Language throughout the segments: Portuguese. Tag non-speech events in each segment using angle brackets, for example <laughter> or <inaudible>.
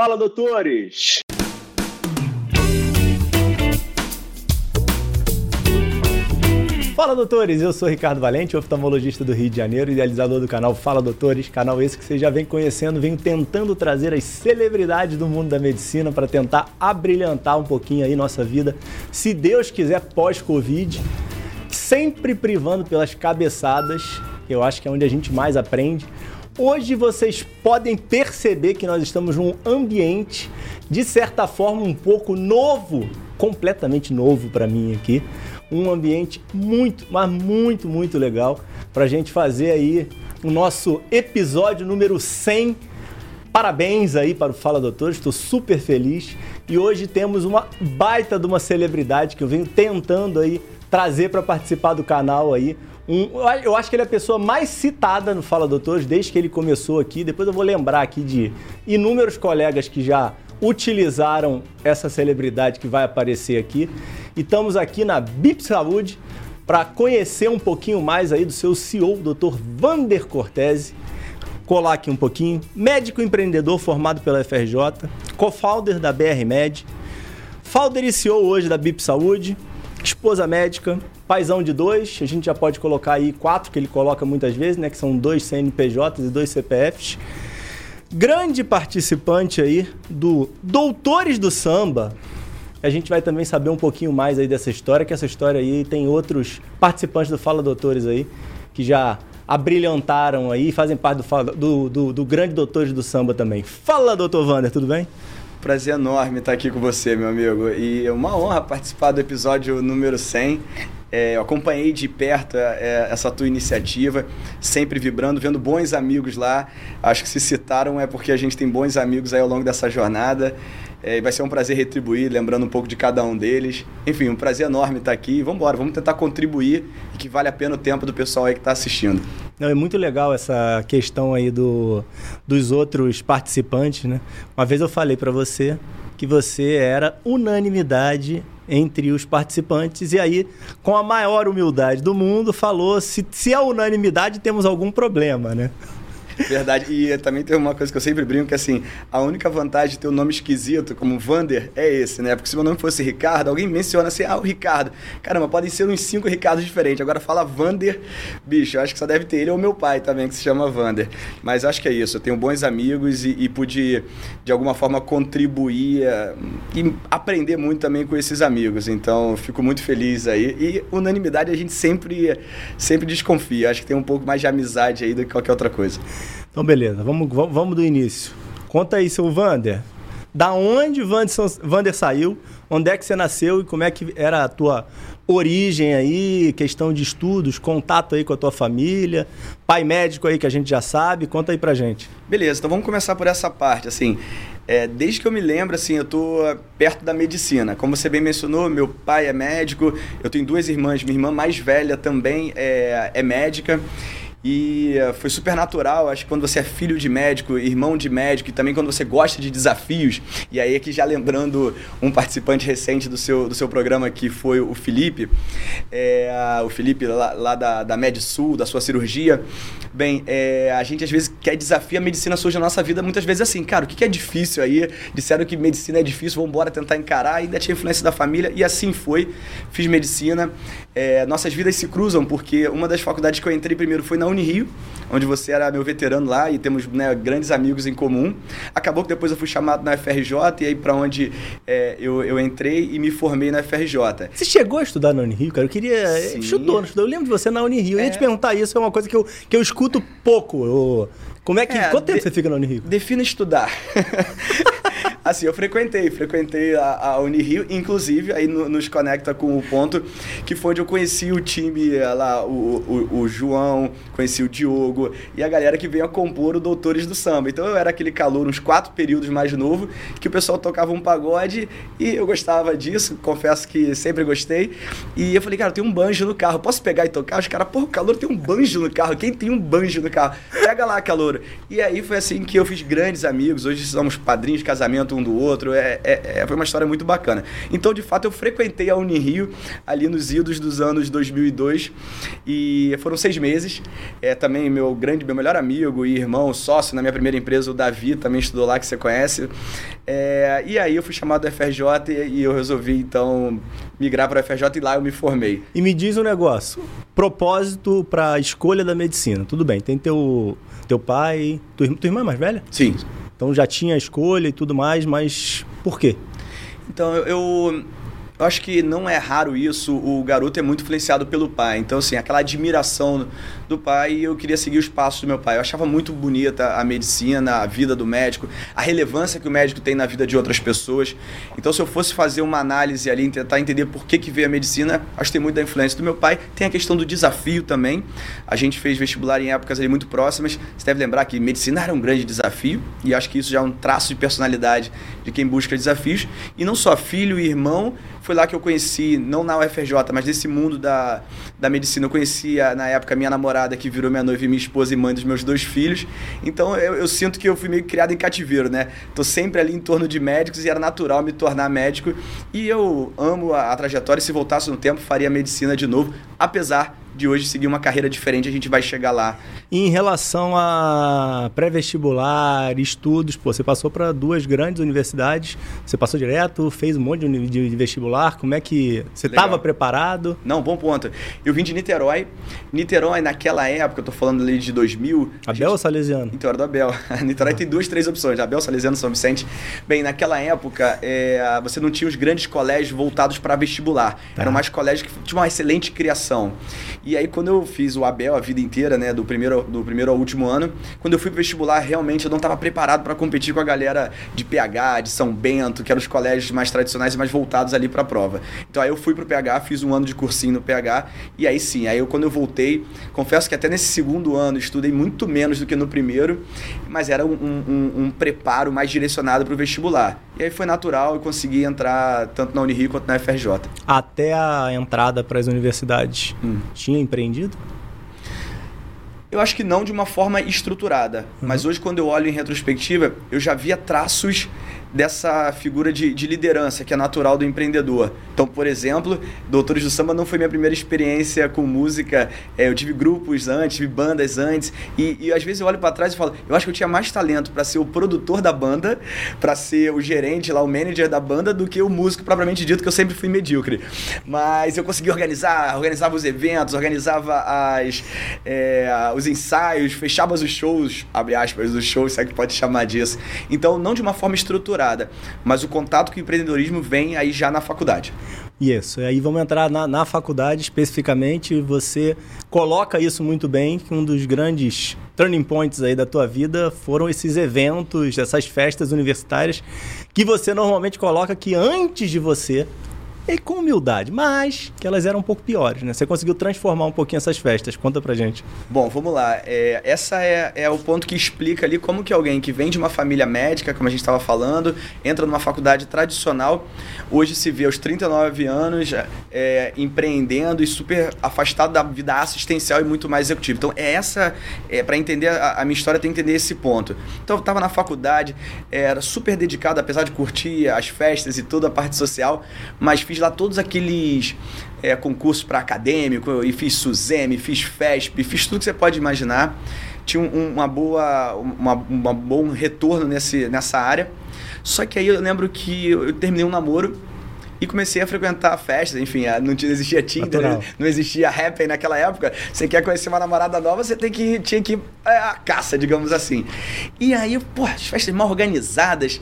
Fala, doutores! Fala doutores, eu sou Ricardo Valente, oftalmologista do Rio de Janeiro, idealizador do canal Fala Doutores, canal esse que você já vem conhecendo, venho tentando trazer as celebridades do mundo da medicina para tentar abrilhantar um pouquinho aí nossa vida, se Deus quiser pós-Covid, sempre privando pelas cabeçadas, eu acho que é onde a gente mais aprende. Hoje vocês podem perceber que nós estamos num ambiente de certa forma um pouco novo, completamente novo para mim aqui um ambiente muito, mas muito, muito legal para a gente fazer aí o nosso episódio número 100. Parabéns aí para o Fala Doutor, estou super feliz. E hoje temos uma baita de uma celebridade que eu venho tentando aí trazer para participar do canal aí. Um, eu acho que ele é a pessoa mais citada no Fala Doutores desde que ele começou aqui. Depois eu vou lembrar aqui de inúmeros colegas que já utilizaram essa celebridade que vai aparecer aqui. E estamos aqui na BIP Saúde para conhecer um pouquinho mais aí do seu CEO, Dr. Vander Cortese. Colar aqui um pouquinho. Médico empreendedor formado pela FRJ, co-founder da BR Med, founder e CEO hoje da BIP Saúde, esposa médica, paizão de dois, a gente já pode colocar aí quatro que ele coloca muitas vezes, né, que são dois CNPJs e dois CPFs grande participante aí do Doutores do Samba. A gente vai também saber um pouquinho mais aí dessa história, que essa história aí tem outros participantes do Fala Doutores aí que já abrilhantaram aí, fazem parte do, do, do, do grande Doutores do Samba também. Fala, doutor Wander, tudo bem? Prazer enorme estar aqui com você, meu amigo. E é uma honra participar do episódio número 100. É, eu acompanhei de perto é, essa tua iniciativa, sempre vibrando, vendo bons amigos lá. Acho que se citaram é porque a gente tem bons amigos aí ao longo dessa jornada. É, vai ser um prazer retribuir, lembrando um pouco de cada um deles. Enfim, um prazer enorme estar aqui. Vamos embora, vamos tentar contribuir e que vale a pena o tempo do pessoal aí que está assistindo. Não, é muito legal essa questão aí do, dos outros participantes, né? Uma vez eu falei para você que você era unanimidade entre os participantes e aí, com a maior humildade do mundo, falou se, se é unanimidade temos algum problema, né? Verdade. E também tem uma coisa que eu sempre brinco, que assim, a única vantagem de ter um nome esquisito, como Vander, é esse, né? Porque se meu nome fosse Ricardo, alguém menciona assim, ah, o Ricardo. Caramba, podem ser uns cinco Ricardos diferentes. Agora fala Vander, bicho, eu acho que só deve ter ele ou meu pai também, que se chama Vander. Mas acho que é isso, eu tenho bons amigos e, e pude, de alguma forma, contribuir uh, e aprender muito também com esses amigos. Então, fico muito feliz aí. E unanimidade a gente sempre, sempre desconfia. Acho que tem um pouco mais de amizade aí do que qualquer outra coisa. Então, beleza, vamos, vamos do início. Conta aí, seu Vander. Da onde Vander saiu? Onde é que você nasceu e como é que era a tua origem aí, questão de estudos, contato aí com a tua família, pai médico aí que a gente já sabe, conta aí pra gente. Beleza, então vamos começar por essa parte, assim, é, desde que eu me lembro, assim, eu tô perto da medicina, como você bem mencionou, meu pai é médico, eu tenho duas irmãs, minha irmã mais velha também é, é médica, e eh, foi super natural, acho que quando você é filho de médico, irmão de médico, e também quando você gosta de desafios, e aí aqui já lembrando um participante recente do seu, do seu programa que foi o Felipe, é, o Felipe lá, lá da, da Med Sul, da sua cirurgia, bem, é, a gente às vezes quer desafiar a medicina surge na nossa vida, muitas vezes assim, cara, o que é difícil aí? Disseram que medicina é difícil, vamos embora tentar encarar, ainda tinha influência da família, e assim foi, fiz medicina, é, nossas vidas se cruzam, porque uma das faculdades que eu entrei primeiro foi na Unirio, onde você era meu veterano lá e temos né, grandes amigos em comum. Acabou que depois eu fui chamado na FRJ e aí para onde é, eu, eu entrei e me formei na FRJ. Você chegou a estudar na Unirio, cara? Eu queria... Sim. Estudou, não estudou? Eu lembro de você na Unirio. É. Eu ia te perguntar isso, é uma coisa que eu, que eu escuto pouco. Eu... Como é que... É, Quanto tempo você fica na Unirio? Defina estudar. <laughs> Assim, eu frequentei, frequentei a, a Unirio, inclusive, aí no, nos conecta com o ponto que foi onde eu conheci o time eh, lá, o, o, o João, conheci o Diogo e a galera que veio a compor o Doutores do Samba. Então eu era aquele calor, uns quatro períodos mais novo, que o pessoal tocava um pagode e eu gostava disso, confesso que sempre gostei. E eu falei, cara, tem um banjo no carro, posso pegar e tocar? Os caras, o calor tem um banjo no carro, quem tem um banjo no carro? Pega lá, calor. E aí foi assim que eu fiz grandes amigos, hoje somos padrinhos de casamento um do outro. É, é, é, foi uma história muito bacana. Então, de fato, eu frequentei a Unirio ali nos idos dos anos 2002 e foram seis meses. É, também meu grande, meu melhor amigo e irmão, sócio na minha primeira empresa, o Davi, também estudou lá, que você conhece. É, e aí eu fui chamado do FRJ e eu resolvi, então, migrar para o FRJ e lá eu me formei. E me diz um negócio, propósito para a escolha da medicina. Tudo bem, tem teu, teu pai, tua, tua irmã é mais velha? Sim. Então já tinha a escolha e tudo mais, mas por quê? Então, eu, eu, eu acho que não é raro isso, o garoto é muito influenciado pelo pai. Então, assim, aquela admiração do pai e eu queria seguir os passos do meu pai. Eu achava muito bonita a medicina, a vida do médico, a relevância que o médico tem na vida de outras pessoas. Então, se eu fosse fazer uma análise ali, tentar entender por que, que veio a medicina, acho que tem muito da influência do meu pai. Tem a questão do desafio também. A gente fez vestibular em épocas ali muito próximas. Você deve lembrar que medicina era um grande desafio e acho que isso já é um traço de personalidade de quem busca desafios. E não só filho e irmão, foi lá que eu conheci, não na UFRJ, mas nesse mundo da, da medicina. Eu conhecia, na época, minha namorada, que virou minha noiva e minha esposa e mãe dos meus dois filhos. Então eu, eu sinto que eu fui meio criado em cativeiro, né? Tô sempre ali em torno de médicos e era natural me tornar médico. E eu amo a, a trajetória. Se voltasse no tempo, faria medicina de novo, apesar de hoje seguir uma carreira diferente, a gente vai chegar lá. E em relação a pré-vestibular, estudos, pô, você passou para duas grandes universidades, você passou direto, fez um monte de, vestibular, como é que você estava preparado? Não, bom ponto. Eu vim de Niterói. Niterói, naquela época, eu tô falando ali de 2000. Abel gente... ou Salesiano? Niterói do Abel. <laughs> Niterói tem duas, três opções, Abel, Salesiano, São Vicente. Bem, naquela época, é, você não tinha os grandes colégios voltados para vestibular. Tá. Eram mais colégios que tinham uma excelente criação. E aí, quando eu fiz o Abel a vida inteira, né, do primeiro, do primeiro ao último ano, quando eu fui pro vestibular, realmente eu não estava preparado para competir com a galera de PH, de São Bento, que eram os colégios mais tradicionais e mais voltados ali para a prova. Então aí eu fui pro PH, fiz um ano de cursinho no PH, e aí sim, aí eu, quando eu voltei, confesso que até nesse segundo ano estudei muito menos do que no primeiro, mas era um, um, um preparo mais direcionado para o vestibular. E aí foi natural e consegui entrar tanto na Unirio quanto na FRJ. Até a entrada para as universidades, hum. tinha empreendido? Eu acho que não de uma forma estruturada. Uhum. Mas hoje, quando eu olho em retrospectiva, eu já via traços dessa figura de, de, liderança que é natural do empreendedor. Então, por exemplo, Doutores do Samba não foi minha primeira experiência com música. É, eu tive grupos antes, tive bandas antes. E, e às vezes eu olho para trás e falo, eu acho que eu tinha mais talento para ser o produtor da banda, para ser o gerente lá, o manager da banda, do que o músico propriamente dito, que eu sempre fui medíocre. Mas eu consegui organizar, organizava os eventos, organizava as, é, os ensaios, fechava os shows, abre aspas, os shows, se é que pode chamar disso. Então, não de uma forma estruturada estruturada. Mas o contato com o empreendedorismo vem aí já na faculdade. Isso, aí vamos entrar na, na faculdade especificamente. Você coloca isso muito bem, que um dos grandes turning points aí da tua vida foram esses eventos, essas festas universitárias que você normalmente coloca que antes de você e com humildade, mas que elas eram um pouco piores, né? Você conseguiu transformar um pouquinho essas festas. Conta pra gente. Bom, vamos lá. É, essa é, é o ponto que explica ali como que alguém que vem de uma família médica, como a gente estava falando, entra numa faculdade tradicional, hoje se vê aos 39 anos é, empreendendo e super afastado da vida assistencial e muito mais executivo. Então, é essa, é, para entender a, a, minha história, tem que entender esse ponto. Então, eu estava na faculdade, era super dedicado, apesar de curtir as festas e toda a parte social, mas fiz fiz lá todos aqueles é, concursos para acadêmico, e fiz SUSEM, fiz FESP, fiz tudo que você pode imaginar. Tinha um, uma boa, uma, uma bom retorno nesse, nessa área. Só que aí eu lembro que eu terminei um namoro e comecei a frequentar festas, enfim, não existia Tinder, Natural. não existia Happn naquela época. Você quer conhecer uma namorada nova, você tem que tinha que ir à caça, digamos assim. E aí, pô, as festas mal organizadas.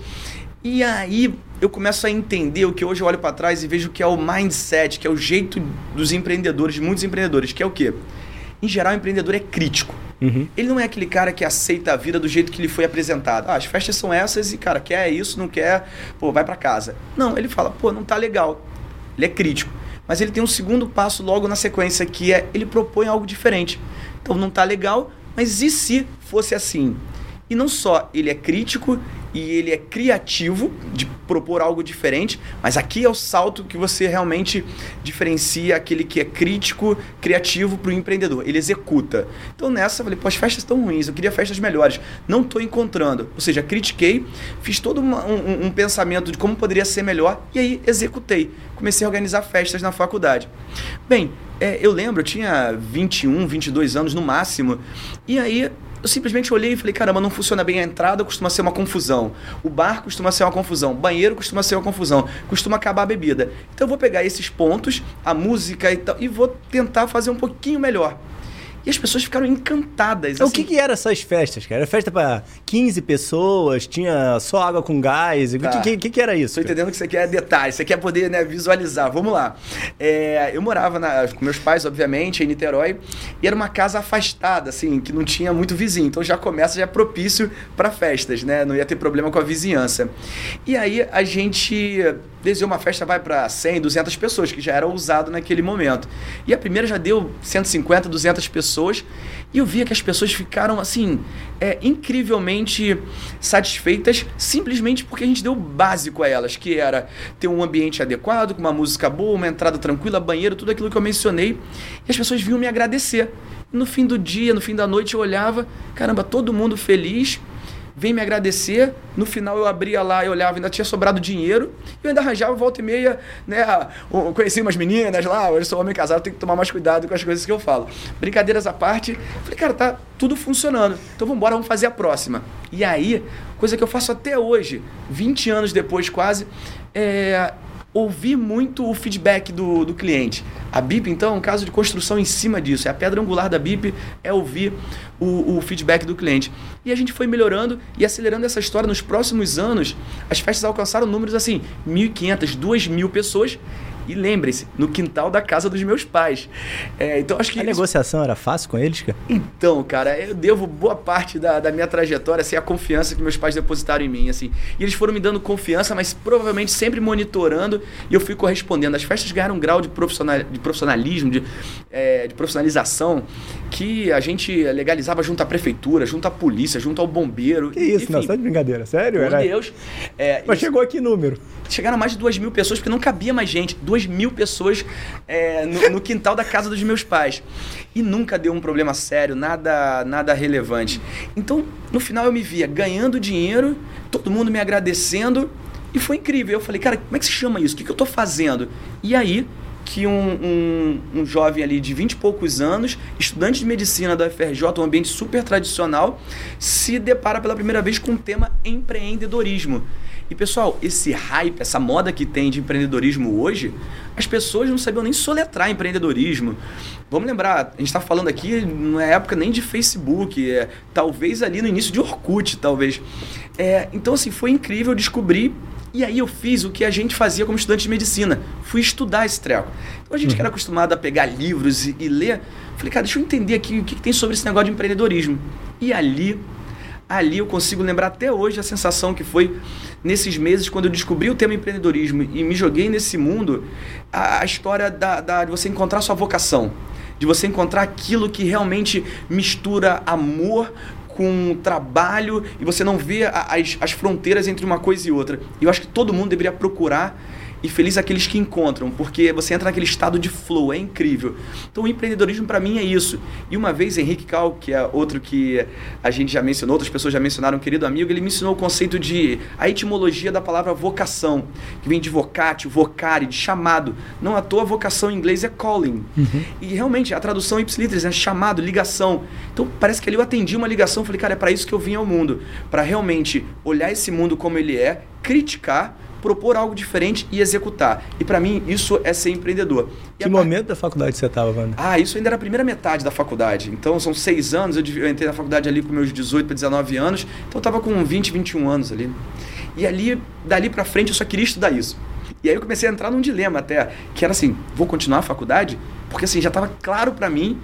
E aí eu começo a entender o que hoje eu olho para trás e vejo que é o mindset, que é o jeito dos empreendedores, de muitos empreendedores, que é o quê? Em geral, o empreendedor é crítico. Uhum. Ele não é aquele cara que aceita a vida do jeito que lhe foi apresentado. Ah, as festas são essas e, cara, quer isso, não quer, pô, vai para casa. Não, ele fala, pô, não tá legal. Ele é crítico. Mas ele tem um segundo passo logo na sequência, que é ele propõe algo diferente. Então não tá legal, mas e se fosse assim? E não só ele é crítico, e ele é criativo de propor algo diferente, mas aqui é o salto que você realmente diferencia aquele que é crítico, criativo para o empreendedor. Ele executa. Então nessa eu falei, pô, as festas estão ruins, eu queria festas melhores. Não estou encontrando. Ou seja, critiquei, fiz todo uma, um, um pensamento de como poderia ser melhor e aí executei. Comecei a organizar festas na faculdade. Bem, é, eu lembro, eu tinha 21, 22 anos no máximo, e aí eu simplesmente olhei e falei, caramba, não funciona bem a entrada, costuma ser uma confusão. O bar costuma ser uma confusão. O banheiro costuma ser uma confusão. Costuma acabar a bebida. Então eu vou pegar esses pontos, a música e tal, e vou tentar fazer um pouquinho melhor. E as pessoas ficaram encantadas. Assim. O que, que eram essas festas, cara? Era festa para 15 pessoas, tinha só água com gás. O tá. que, que, que, era isso? Tô entendendo que você quer detalhes, você quer poder né, visualizar. Vamos lá. É, eu morava na, com meus pais, obviamente, em Niterói, e era uma casa afastada, assim, que não tinha muito vizinho. Então já começa, já é propício para festas, né? Não ia ter problema com a vizinhança. E aí a gente desenhou uma festa, vai para 100, 200 pessoas, que já era usado naquele momento. E a primeira já deu 150, 200 pessoas e eu via que as pessoas ficaram assim é, incrivelmente satisfeitas simplesmente porque a gente deu o básico a elas, que era ter um ambiente adequado, com uma música boa, uma entrada tranquila, banheiro, tudo aquilo que eu mencionei. E as pessoas vinham me agradecer. No fim do dia, no fim da noite, eu olhava, caramba, todo mundo feliz vem me agradecer. No final eu abria lá e olhava, ainda tinha sobrado dinheiro. E eu ainda arranjava volta e meia, né? Conheci umas meninas lá, eu sou homem casado, tenho que tomar mais cuidado com as coisas que eu falo. Brincadeiras à parte, falei, cara, tá tudo funcionando. Então vamos embora, vamos fazer a próxima. E aí, coisa que eu faço até hoje, 20 anos depois quase, é, ouvir muito o feedback do, do cliente. A BIP, então, é um caso de construção em cima disso. É a pedra angular da BIP, é ouvir o, o, feedback do cliente. E a gente foi melhorando e acelerando essa história. Nos próximos anos, as festas alcançaram números assim, 1.500, 2.000 pessoas e lembre-se, no quintal da casa dos meus pais. É, então acho que. A negociação era fácil com eles, cara? Então, cara, eu devo boa parte da, da minha trajetória assim, a confiança que meus pais depositaram em mim. assim. E eles foram me dando confiança, mas provavelmente sempre monitorando e eu fui correspondendo. As festas ganharam um grau de, profissional, de profissionalismo, de, é, de profissionalização, que a gente legalizava junto à prefeitura, junto à polícia, junto ao bombeiro. Que isso, enfim, não, só de brincadeira, sério? Meu. Deus. É, mas isso... chegou aqui número? Chegaram mais de duas mil pessoas, porque não cabia mais gente. Duas mil pessoas é, no, no, quintal da casa dos meus pais. E nunca deu um problema sério, nada, nada relevante. Então, no final eu me via ganhando dinheiro, todo mundo me agradecendo, e foi incrível. Eu falei, cara, como é que se chama isso? O que, que eu estou fazendo? E aí que um, um, um, jovem ali de 20 e poucos anos, estudante de medicina da UFRJ, um ambiente super tradicional, se depara pela primeira vez com o tema empreendedorismo. E pessoal, esse hype, essa moda que tem de empreendedorismo hoje, as pessoas não sabiam nem soletrar empreendedorismo. Vamos lembrar, a gente está falando aqui não é época nem de Facebook, é, talvez ali no início de Orkut, talvez. É, então, assim, foi incrível descobrir e aí eu fiz o que a gente fazia como estudante de medicina. Fui estudar esse treco. Então a gente uhum. que era acostumado a pegar livros e, e, ler, falei, cara, deixa eu entender aqui o que, que tem sobre esse negócio de empreendedorismo. E ali, ali eu consigo lembrar até hoje a sensação que foi nesses meses quando eu descobri o tema empreendedorismo e me joguei nesse mundo, a, a história da, da, de você encontrar sua vocação de você encontrar aquilo que realmente mistura amor com trabalho e você não vê as, as fronteiras entre uma coisa e outra. Eu acho que todo mundo deveria procurar e feliz aqueles que encontram, porque você entra naquele estado de flow, é incrível. Então o empreendedorismo para mim é isso. E uma vez Henrique Cal, que é outro que a gente já mencionou, outras pessoas já mencionaram, um querido amigo, ele me ensinou o conceito de a etimologia da palavra vocação, que vem de vocatio, vocare, de chamado. Não à toa vocação em inglês é calling. Uhum. E realmente a tradução ipsilitris é chamado, ligação. Então parece que ali eu atendi uma ligação, falei, cara, é para isso que eu vim ao mundo, para realmente olhar esse mundo como ele é, criticar propor algo diferente e executar. E para mim, isso é ser empreendedor. E que momento par... da faculdade você estava, Wanda? Ah, isso ainda era a primeira metade da faculdade. Então, são seis anos. Eu, eu entrei na faculdade ali com meus 18 para 19 anos. Então, eu estava com 20, 21 anos ali. E ali, dali para frente, eu só queria estudar isso. E aí eu comecei a entrar num dilema até, que era assim, vou continuar a faculdade? Porque assim, já estava claro para mim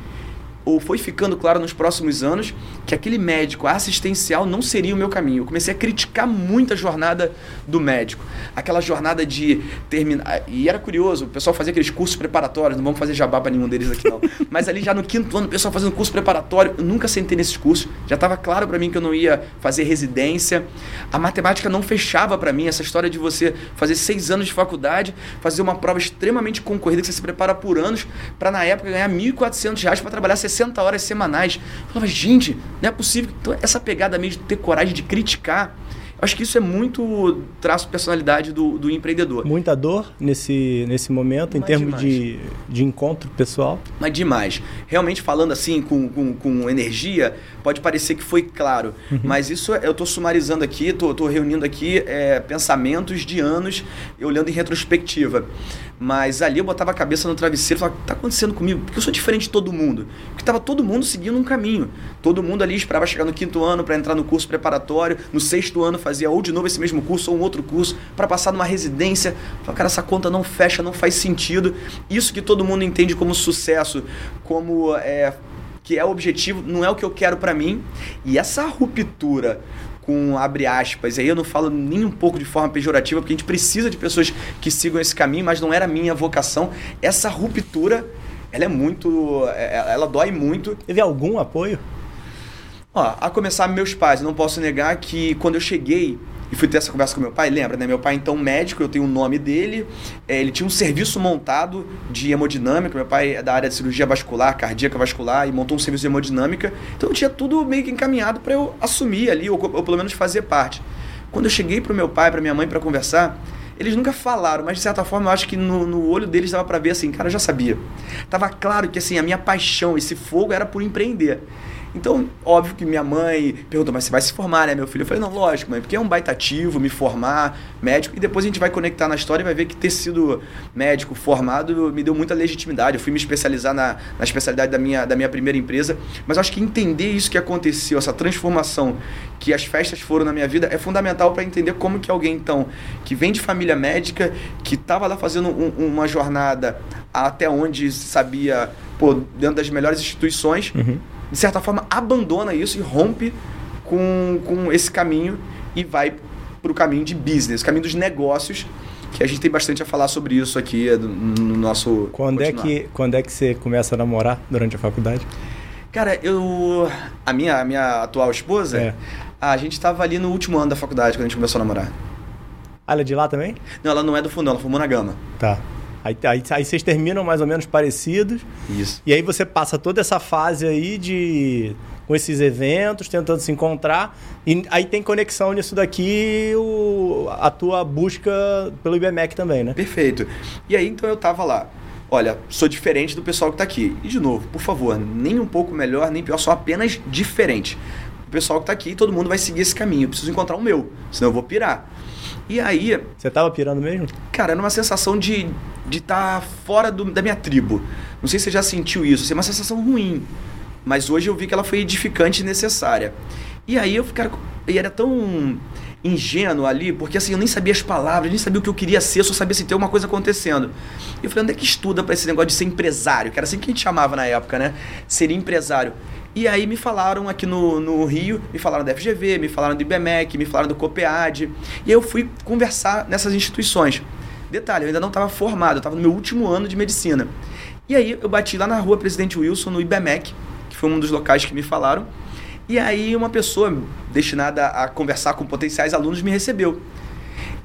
ou foi ficando claro nos próximos anos que aquele médico assistencial não seria o meu caminho. Eu comecei a criticar muito a jornada do médico. Aquela jornada de terminar. E era curioso, o pessoal fazia aqueles cursos preparatórios, não vamos fazer jabá para nenhum deles aqui não. <laughs> Mas ali já no quinto ano, o pessoal fazendo curso preparatório, eu nunca sentei nesses cursos. Já estava claro para mim que eu não ia fazer residência. A matemática não fechava para mim, essa história de você fazer seis anos de faculdade, fazer uma prova extremamente concorrida, que você se prepara por anos, para na época ganhar R$ 1.400 para trabalhar 60 horas semanais. Eu falava, gente, não é possível. Então, essa pegada mesmo de ter coragem de criticar, acho que isso é muito traço de personalidade do, do empreendedor. Muita dor nesse, nesse momento, Mas em termos de, de encontro pessoal? Mas demais. Realmente falando assim, com, com, com energia, pode parecer que foi claro. Uhum. Mas isso eu estou sumarizando aqui, estou reunindo aqui é, pensamentos de anos, olhando em retrospectiva. Mas ali eu botava a cabeça no travesseiro e falava, o que está acontecendo comigo? Porque eu sou diferente de todo mundo. Porque estava todo mundo seguindo um caminho. Todo mundo ali esperava chegar no quinto ano para entrar no curso preparatório. No sexto ano fazia ou de novo esse mesmo curso ou um outro curso para passar numa residência. Falava, cara, essa conta não fecha, não faz sentido. Isso que todo mundo entende como sucesso, como é, que é o objetivo, não é o que eu quero para mim. E essa ruptura com abre aspas. Aí eu não falo nem um pouco de forma pejorativa, porque a gente precisa de pessoas que sigam esse caminho, mas não era minha vocação. Essa ruptura, ela é muito. É, ela dói muito. Teve algum apoio? Ó, a começar meus pais, não posso negar que quando eu cheguei e fui ter essa conversa com meu pai, lembra, né? Meu pai, então, médico, eu tenho o nome dele. É, ele tinha um serviço montado de hemodinâmica. Meu pai é da área de cirurgia vascular, cardíaca vascular, e montou um serviço de hemodinâmica. Então, eu tinha tudo meio que encaminhado para eu assumir ali, ou, ou, pelo menos fazer parte. Quando eu cheguei pro meu pai, para minha mãe, para conversar, eles nunca falaram, mas de certa forma eu acho que no, no olho deles dava para ver assim, cara, eu já sabia. Tava claro que assim, a minha paixão, esse fogo era por empreender. Então, óbvio que minha mãe perguntou, mas você vai se formar, né, meu filho? Eu falei, não, lógico, mãe, porque é um baita ativo, me formar, médico, e depois a gente vai conectar na história e vai ver que ter sido médico formado me deu muita legitimidade. Eu fui me especializar na, na especialidade da minha, da minha primeira empresa, mas acho que entender isso que aconteceu, essa transformação que as festas foram na minha vida, é fundamental para entender como que alguém, então, que vem de família médica, que estava lá fazendo um, uma jornada até onde sabia, pô, dentro das melhores instituições, uhum de certa forma, abandona isso e rompe com, com esse caminho e vai para o caminho de business, caminho dos negócios, que a gente tem bastante a falar sobre isso aqui no nosso. Quando, é que, quando é que você começa a namorar durante a faculdade? Cara, eu. A minha, a minha atual esposa, é. a gente estava ali no último ano da faculdade quando a gente começou a namorar. Ah, ela é de lá também? Não, ela não é do fundão, ela formou na Gama. Tá. Aí, aí, aí vocês terminam mais ou menos parecidos. Isso. E aí você passa toda essa fase aí de com esses eventos, tentando se encontrar. E aí tem conexão nisso daqui, o, a tua busca pelo IBMEC também, né? Perfeito. E aí então eu tava lá. Olha, sou diferente do pessoal que está aqui. E de novo, por favor, nem um pouco melhor, nem pior, só apenas diferente. O pessoal que está aqui, todo mundo vai seguir esse caminho. Eu preciso encontrar o meu, senão eu vou pirar. E aí. Você tava pirando mesmo? Cara, era uma sensação de de estar tá fora do, da minha tribo. Não sei se você já sentiu isso. É uma sensação ruim. Mas hoje eu vi que ela foi edificante e necessária. E aí eu cara, e era tão ingênuo ali, porque assim, eu nem sabia as palavras, nem sabia o que eu queria ser, só sabia se ter uma coisa acontecendo. E eu falei, onde é que estuda para esse negócio de ser empresário? Que era assim que a gente chamava na época, né? Seria empresário. E aí me falaram aqui no, no Rio, me falaram da FGV, me falaram do IBMEC, me falaram do COPEAD. E eu fui conversar nessas instituições. Detalhe, eu ainda não estava formado, eu estava no meu último ano de medicina. E aí eu bati lá na rua Presidente Wilson, no IBMEC, que foi um dos locais que me falaram. E aí uma pessoa destinada a conversar com potenciais alunos me recebeu.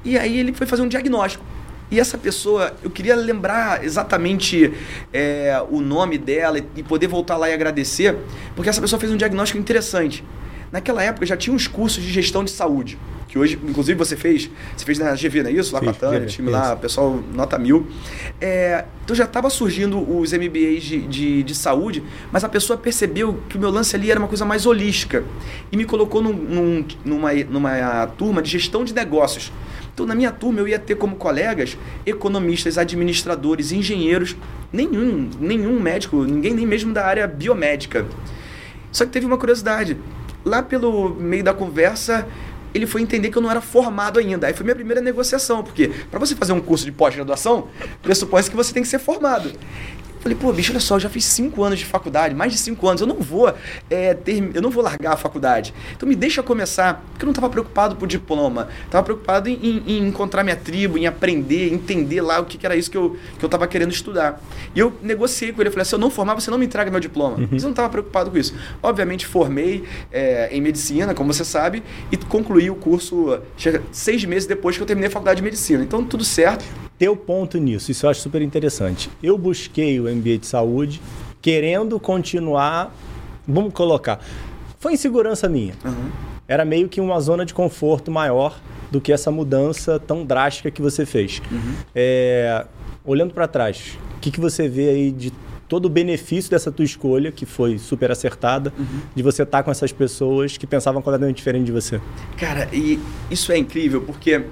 E aí ele foi fazer um diagnóstico. E essa pessoa, eu queria lembrar exatamente é, o nome dela e poder voltar lá e agradecer, porque essa pessoa fez um diagnóstico interessante. Naquela época já tinha uns cursos de gestão de saúde, que hoje, inclusive, você fez, você fez na GV, não é isso? Lá Fiz, com a Tânia, time lá, pessoal nota mil. É, então já estava surgindo os MBAs de, de, de, saúde, mas a pessoa percebeu que o meu lance ali era uma coisa mais holística e me colocou num, num, numa, numa turma de gestão de negócios. Então, na minha turma, eu ia ter como colegas economistas, administradores, engenheiros, nenhum, nenhum médico, ninguém nem mesmo da área biomédica. Só que teve uma curiosidade. Lá pelo meio da conversa, ele foi entender que eu não era formado ainda. Aí foi minha primeira negociação, porque para você fazer um curso de pós-graduação, pressupõe que você tem que ser formado. Falei, pô, bicho, olha só, eu já fiz cinco anos de faculdade, mais de cinco anos, eu não vou é, ter, eu não vou largar a faculdade. Então me deixa começar, porque eu não estava preocupado por diploma, estava preocupado em, em, encontrar minha tribo, em aprender, entender lá o que, que era isso que eu que eu estava querendo estudar. E eu negociei com ele, falei, se eu não formar, você não me entrega meu diploma. Uhum. Mas eu não estava preocupado com isso. Obviamente formei é, em medicina, como você sabe, e concluí o curso seis meses depois que eu terminei a faculdade de medicina. Então tudo certo teu ponto nisso, isso eu acho super interessante. Eu busquei o MBA de saúde querendo continuar, vamos colocar, foi insegurança minha. Uhum. Era meio que uma zona de conforto maior do que essa mudança tão drástica que você fez. Uhum. É, olhando para trás, o que, que você vê aí de todo o benefício dessa tua escolha, que foi super acertada, uhum. de você estar tá com essas pessoas que pensavam completamente diferente de você? Cara, e isso é incrível porque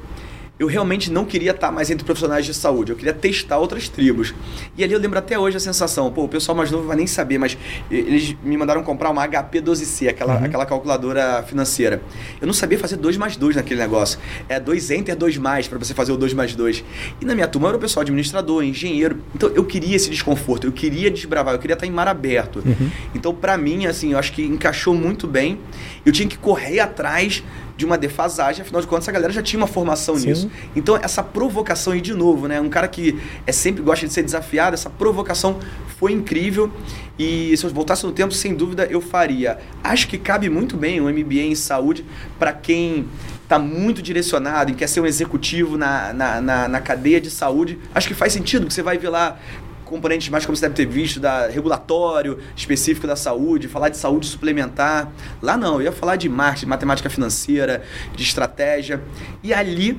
eu realmente não queria estar mais entre profissionais de saúde, eu queria testar outras tribos. E ali eu lembro até hoje a sensação, pô, o pessoal mais novo vai nem saber, mas eles me mandaram comprar uma HP12C, aquela, uhum. aquela calculadora financeira. Eu não sabia fazer 2 mais 2 naquele negócio. É 2 enter, 2 mais, para você fazer o 2 mais 2. E na minha turma era o pessoal administrador, engenheiro. Então eu queria esse desconforto, eu queria desbravar, eu queria estar em mar aberto. Uhum. Então para mim, assim, eu acho que encaixou muito bem. Eu tinha que correr atrás de uma defasagem, afinal de contas a galera já tinha uma formação Sim. nisso. Então essa provocação e de novo, né, um cara que é sempre gosta de ser desafiado, essa provocação foi incrível e se eu voltasse no tempo, sem dúvida eu faria. Acho que cabe muito bem um MBA em saúde para quem está muito direcionado e quer ser um executivo na, na, na, na, cadeia de saúde, acho que faz sentido, que você vai ver lá componentes mais como você deve ter visto, da regulatório específico da saúde, falar de saúde suplementar. Lá não, eu ia falar de marketing, matemática financeira, de estratégia. E ali,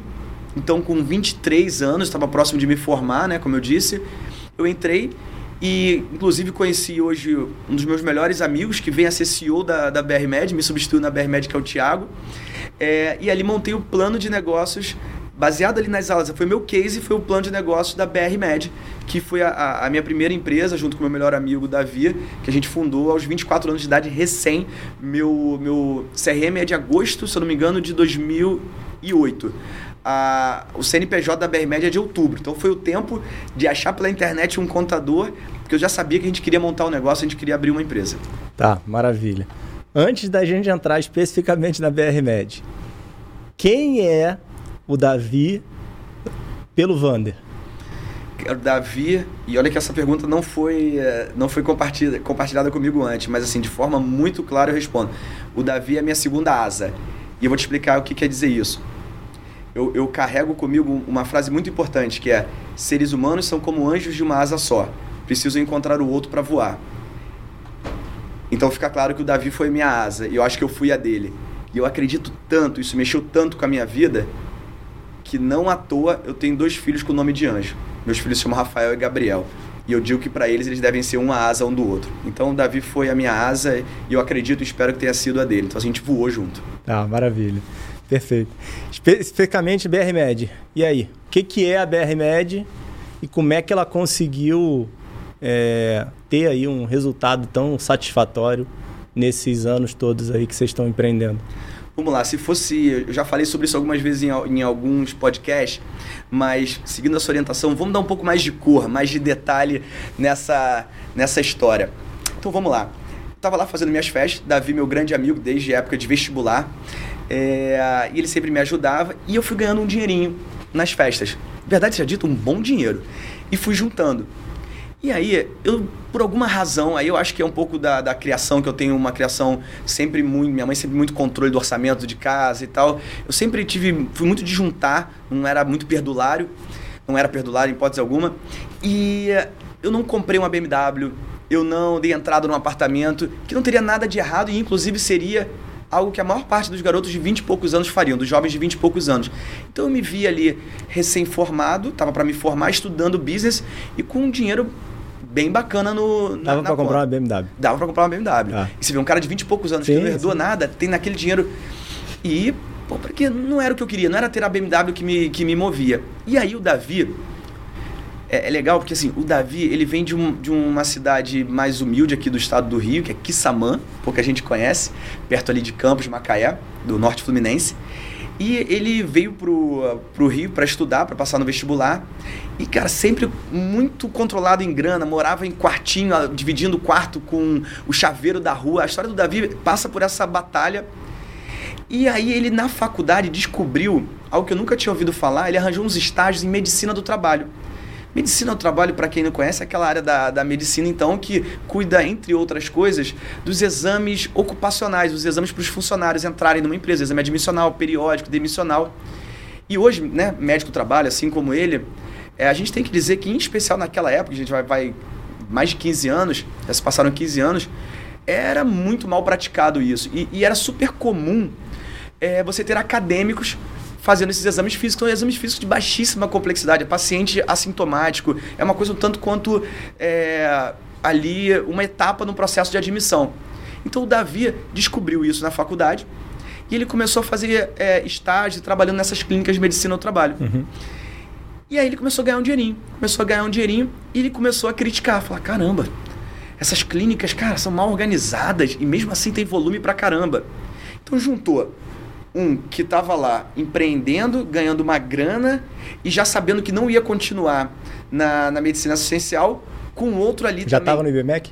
então com 23 anos, estava próximo de me formar, né, como eu disse, eu entrei e, inclusive, conheci hoje um dos meus melhores amigos, que vem a ser CEO da, da BRMed, me substituiu na BRMed, que é o Thiago. É, e ali montei o plano de negócios baseado ali nas aulas, foi meu case, foi o plano de negócio da BR Med, que foi a, a, minha primeira empresa, junto com meu melhor amigo Davi, que a gente fundou aos 24 anos de idade, recém. Meu, meu CRM é de agosto, se eu não me engano, de 2008. A, o CNPJ da BR Med é de outubro, então foi o tempo de achar pela internet um contador, porque eu já sabia que a gente queria montar um negócio, a gente queria abrir uma empresa. Tá, maravilha. Antes da gente entrar especificamente na BR Med, quem é o Davi pelo Vander? O Davi, e olha que essa pergunta não foi, eh, não foi compartilhada, compartilhada comigo antes, mas assim, de forma muito clara eu respondo. O Davi é minha segunda asa. E eu vou te explicar o que quer dizer isso. Eu, eu carrego comigo uma frase muito importante que é: seres humanos são como anjos de uma asa só. Precisam encontrar o outro para voar. Então fica claro que o Davi foi minha asa e eu acho que eu fui a dele. E eu acredito tanto, isso mexeu tanto com a minha vida, que não à toa eu tenho dois filhos com o nome de anjo. Meus filhos se chamam Rafael e Gabriel. E eu digo que para eles eles devem ser uma asa um do outro. Então Davi foi a minha asa e eu acredito e espero que tenha sido a dele. Então a gente voou junto. Ah, maravilha. Perfeito. Especificamente BR-Med. E aí? O que, que é a BR-Med e como é que ela conseguiu é, ter aí um resultado tão satisfatório nesses anos todos aí que vocês estão empreendendo? Vamos lá, se fosse. Eu já falei sobre isso algumas vezes em, em, alguns podcasts, mas seguindo a sua orientação, vamos dar um pouco mais de cor, mais de detalhe nessa, nessa história. Então vamos lá. Estava lá fazendo minhas festas, Davi, meu grande amigo, desde a época de vestibular, é, e ele sempre me ajudava, e eu fui ganhando um dinheirinho nas festas. Verdade seja dito, um bom dinheiro. E fui juntando. E aí, eu, por alguma razão, aí eu acho que é um pouco da, da criação, que eu tenho uma criação sempre muito. Minha mãe sempre muito controle do orçamento de casa e tal. Eu sempre tive. Fui muito de juntar, não era muito perdulário, não era perdulário em hipótese alguma. E eu não comprei uma BMW, eu não dei entrada num apartamento, que não teria nada de errado e inclusive seria algo que a maior parte dos garotos de 20 e poucos anos fariam, dos jovens de 20 e poucos anos. Então eu me vi ali recém-formado, estava para me formar, estudando business e com dinheiro bem bacana no. Na, Dava para comprar uma BMW. Dava para comprar uma BMW. Ah. E você vê um cara de 20 e poucos anos sim, que não herdou sim. nada, tem naquele dinheiro. E, pô, porque não era o que eu queria, não era ter a BMW que me, que me movia. E aí o Davi. É, é legal porque assim, o Davi ele vem de, um, de uma cidade mais humilde aqui do estado do Rio, que é Quissamã, pouca gente conhece, perto ali de Campos, Macaé, do norte fluminense. E ele veio pro, pro Rio para estudar, para passar no vestibular. E, cara, sempre muito controlado em grana, morava em quartinho, dividindo o quarto com o chaveiro da rua. A história do Davi passa por essa batalha. E aí ele, na faculdade, descobriu algo que eu nunca tinha ouvido falar. Ele arranjou uns estágios em medicina do trabalho. Medicina do trabalho, para quem não conhece, é aquela área da, da medicina, então, que cuida, entre outras coisas, dos exames ocupacionais, os exames para os funcionários entrarem numa empresa, exame admissional, periódico, demissional. E hoje, né, médico do trabalho, assim como ele, é, a gente tem que dizer que, em especial naquela época, a gente vai, vai mais de 15 anos, já se passaram 15 anos, era muito mal praticado isso. E, e era super comum é, você ter acadêmicos fazendo esses exames físicos. São exames físicos de baixíssima complexidade. É paciente assintomático. É uma coisa um tanto quanto é, ali uma etapa no processo de admissão. Então o Davi descobriu isso na faculdade e ele começou a fazer é, estágio trabalhando nessas clínicas de medicina do trabalho. Uhum. E aí ele começou a ganhar um dinheirinho. Começou a ganhar um dinheirinho e ele começou a criticar. Falar, caramba, essas clínicas, cara, são mal organizadas e mesmo assim tem volume pra caramba. Então juntou um que estava lá empreendendo, ganhando uma grana e já sabendo que não ia continuar na, na medicina assistencial, com outro ali já também. Já estava no IBMEC?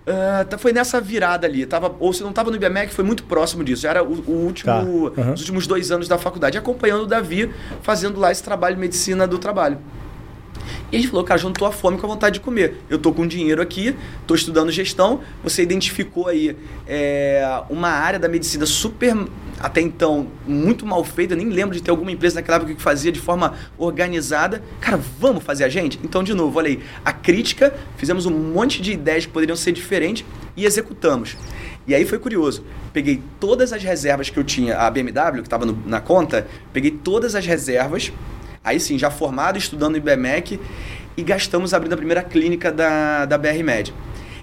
Uh, foi nessa virada ali. Tava, ou se não estava no IBMEC, foi muito próximo disso. Já era o, o último, tá. uhum. os últimos dois anos da faculdade, acompanhando o Davi, fazendo lá esse trabalho de medicina do trabalho. E a gente falou, cara, juntou a fome com a vontade de comer. Eu tô com dinheiro aqui, tô estudando gestão. Você identificou aí é, uma área da medicina super, até então, muito mal feita. Nem lembro de ter alguma empresa naquela época que fazia de forma organizada. Cara, vamos fazer a gente? Então, de novo, olha aí, a crítica, fizemos um monte de ideias que poderiam ser diferentes e executamos. E aí foi curioso. Peguei todas as reservas que eu tinha, a BMW, que estava na conta, peguei todas as reservas Aí sim, já formado, estudando em BMEC e gastamos abrindo a primeira clínica da, da BR Med.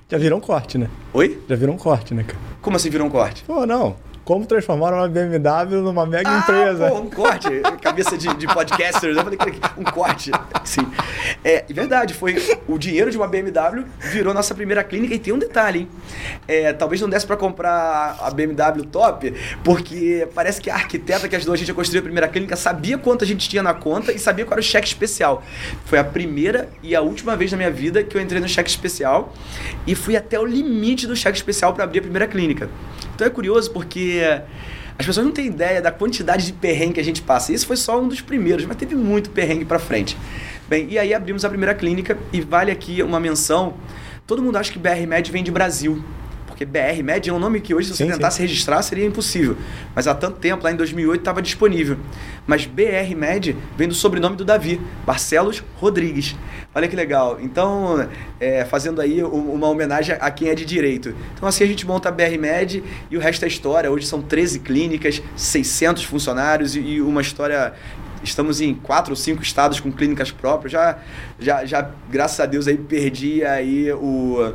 Já virou um corte, né? Oi? Já virou um corte, né, cara? Como assim virou um corte? Pô, não como transformar uma BMW numa mega ah, empresa. Pô, um corte, <laughs> cabeça de, de podcaster, eu falei, um corte. Sim. É verdade, foi o dinheiro de uma BMW virou nossa primeira clínica e tem um detalhe, hein? É, talvez não desse para comprar a BMW top, porque parece que a arquiteta que ajudou a gente a construir a primeira clínica sabia quanto a gente tinha na conta e sabia qual era o cheque especial. Foi a primeira e a última vez na minha vida que eu entrei no cheque especial e fui até o limite do cheque especial para abrir a primeira clínica. Então é curioso porque as pessoas não têm ideia da quantidade de perrengue que a gente passa. Isso foi só um dos primeiros, mas teve muito perrengue para frente. Bem, e aí abrimos a primeira clínica e vale aqui uma menção. Todo mundo acha que BR Med vem de Brasil. Porque BR Med é um nome que hoje, se você sim, tentasse sim. registrar, seria impossível. Mas há tanto tempo, lá em 2008, estava disponível. Mas BR Med vem do sobrenome do Davi, Barcelos Rodrigues. Olha que legal. Então, é, fazendo aí uma homenagem a quem é de direito. Então, assim a gente monta a BR Med e o resto é história. Hoje são 13 clínicas, 600 funcionários e uma história estamos em quatro ou cinco estados com clínicas próprias. Já, já, já graças a Deus, aí perdi aí o,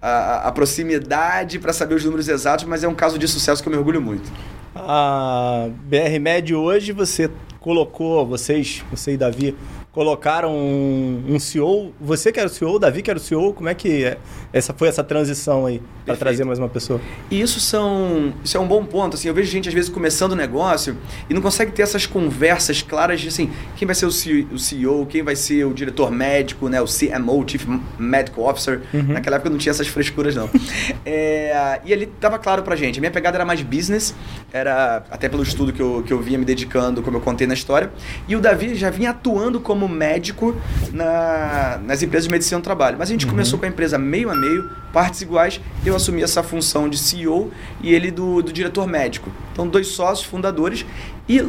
a, a proximidade para saber os números exatos, mas é um caso de sucesso que eu me orgulho muito. A BR Med hoje você colocou, vocês, você e Davi, colocaram um, um CEO. Você que era o CEO, o Davi que era o CEO, como é que é? essa foi essa transição aí para trazer mais uma pessoa? E isso são isso é um bom ponto. Assim, eu vejo gente às vezes começando o negócio e não consegue ter essas conversas claras de assim quem vai ser o CEO, quem vai ser o diretor médico, né, o CMO, Chief Medical Officer. Uhum. Naquela época não tinha essas frescuras não. <laughs> é, e ali tava claro para gente. A minha pegada era mais business, era até pelo estudo que eu, que eu vinha me dedicando, como eu contei na história. E o Davi já vinha atuando como como médico na, nas empresas de medicina do trabalho. Mas a gente uhum. começou com a empresa meio a meio, partes iguais, eu assumi essa função de CEO e ele do, do diretor médico. Então, dois sócios fundadores. E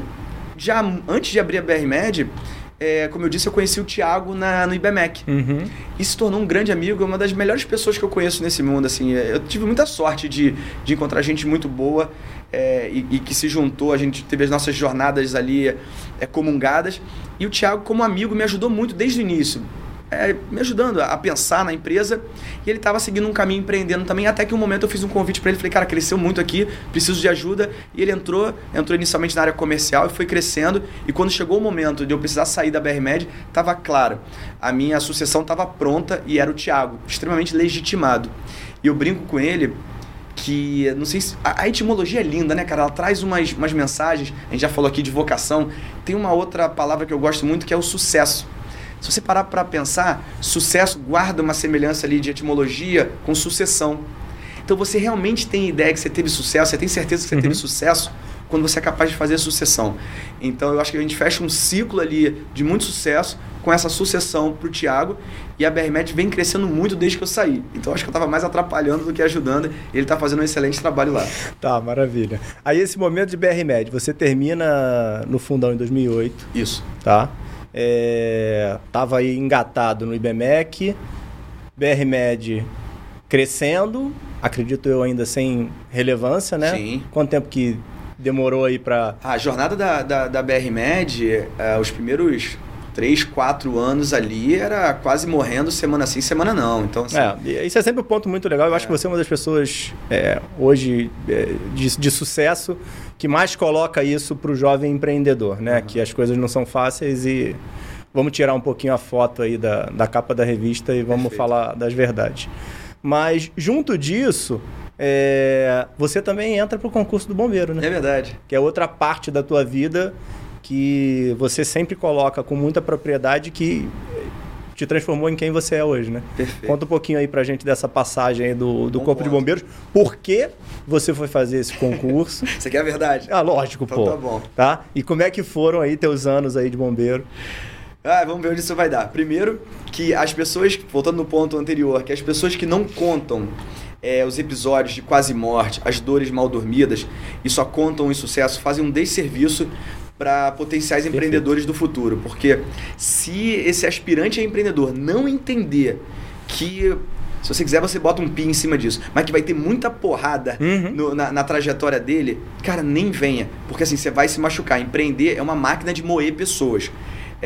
já antes de abrir a BRMed, é, como eu disse, eu conheci o Thiago na, no IBMEC. Uhum. E se tornou um grande amigo, é uma das melhores pessoas que eu conheço nesse mundo. Assim, eu tive muita sorte de, de encontrar gente muito boa é, e, e, que se juntou, a gente teve as nossas jornadas ali é, comungadas. E o Thiago, como amigo, me ajudou muito desde o início. É, me ajudando a pensar na empresa. E ele estava seguindo um caminho empreendendo também até que um momento eu fiz um convite para ele. Falei cara cresceu muito aqui preciso de ajuda. E ele entrou entrou inicialmente na área comercial e foi crescendo. E quando chegou o momento de eu precisar sair da BR Med estava claro. A minha sucessão estava pronta e era o Thiago extremamente legitimado. E eu brinco com ele que, não sei se. A, a, etimologia é linda, né, cara? Ela traz umas, umas mensagens. A gente já falou aqui de vocação. Tem uma outra palavra que eu gosto muito que é o sucesso. Se você parar para pensar, sucesso guarda uma semelhança ali de etimologia com sucessão. Então você realmente tem ideia que você teve sucesso, você tem certeza que você uhum. teve sucesso quando você é capaz de fazer sucessão. Então eu acho que a gente fecha um ciclo ali de muito sucesso com essa sucessão para o Thiago e a BRMET vem crescendo muito desde que eu saí. Então acho que eu estava mais atrapalhando do que ajudando. E ele está fazendo um excelente trabalho lá. Tá, maravilha. Aí esse momento de BRMED, você termina no fundão em 2008. Isso. Tá. É, tava aí engatado no IBMEC, BRMED crescendo, acredito eu ainda sem relevância, né? Sim. Quanto tempo que demorou aí para A jornada da, da, da BR-Med, é, os primeiros três, quatro anos ali, era quase morrendo semana sim, semana não. Então, assim, é, isso é sempre um ponto muito legal. Eu acho é. que você é uma das pessoas é, hoje é, de, de, sucesso que mais coloca isso para o jovem empreendedor, né? Uhum. Que as coisas não são fáceis e vamos tirar um pouquinho a foto aí da, da capa da revista e vamos Perfeito. falar das verdades. Mas junto disso, é, você também entra para o concurso do bombeiro, né? É verdade. Que é outra parte da tua vida que você sempre coloca com muita propriedade que te transformou em quem você é hoje, né? Perfeito. Conta um pouquinho aí pra gente dessa passagem aí do, do Corpo ponto. de Bombeiros. Por que você foi fazer esse concurso? <laughs> Isso aqui é a verdade. Ah, lógico, então, pô. Tá bom. Tá? E como é que foram aí teus anos aí de bombeiro? Ah, vamos ver onde isso vai dar. Primeiro, que as pessoas, voltando no ponto anterior, que as pessoas que não contam é, os episódios de quase morte, as dores mal dormidas e só contam o sucesso, fazem um desserviço para potenciais Perfeito. empreendedores do futuro. Porque se esse aspirante a empreendedor não entender que se você quiser, você bota um pi em cima disso. Mas que vai ter muita porrada uhum. no, na, na, trajetória dele, cara, nem venha. Porque assim, você vai se machucar. Empreender é uma máquina de moer pessoas.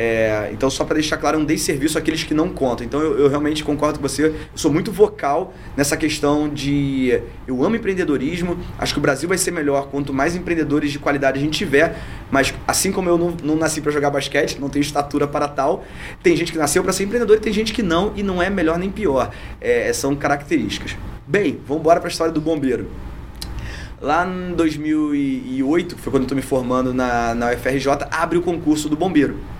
É, então, só para deixar claro, eu não dei serviço àqueles que não contam. Então, eu, eu, realmente concordo com você. Eu sou muito vocal nessa questão de. Eu amo empreendedorismo. Acho que o Brasil vai ser melhor quanto mais empreendedores de qualidade a gente tiver. Mas, assim como eu não, não nasci para jogar basquete, não tenho estatura para tal, tem gente que nasceu para ser empreendedor e tem gente que não, e não é melhor nem pior. É, são características. Bem, vamos embora para a história do bombeiro. Lá em 2008, que foi quando eu estou me formando na, na UFRJ, abre o concurso do bombeiro.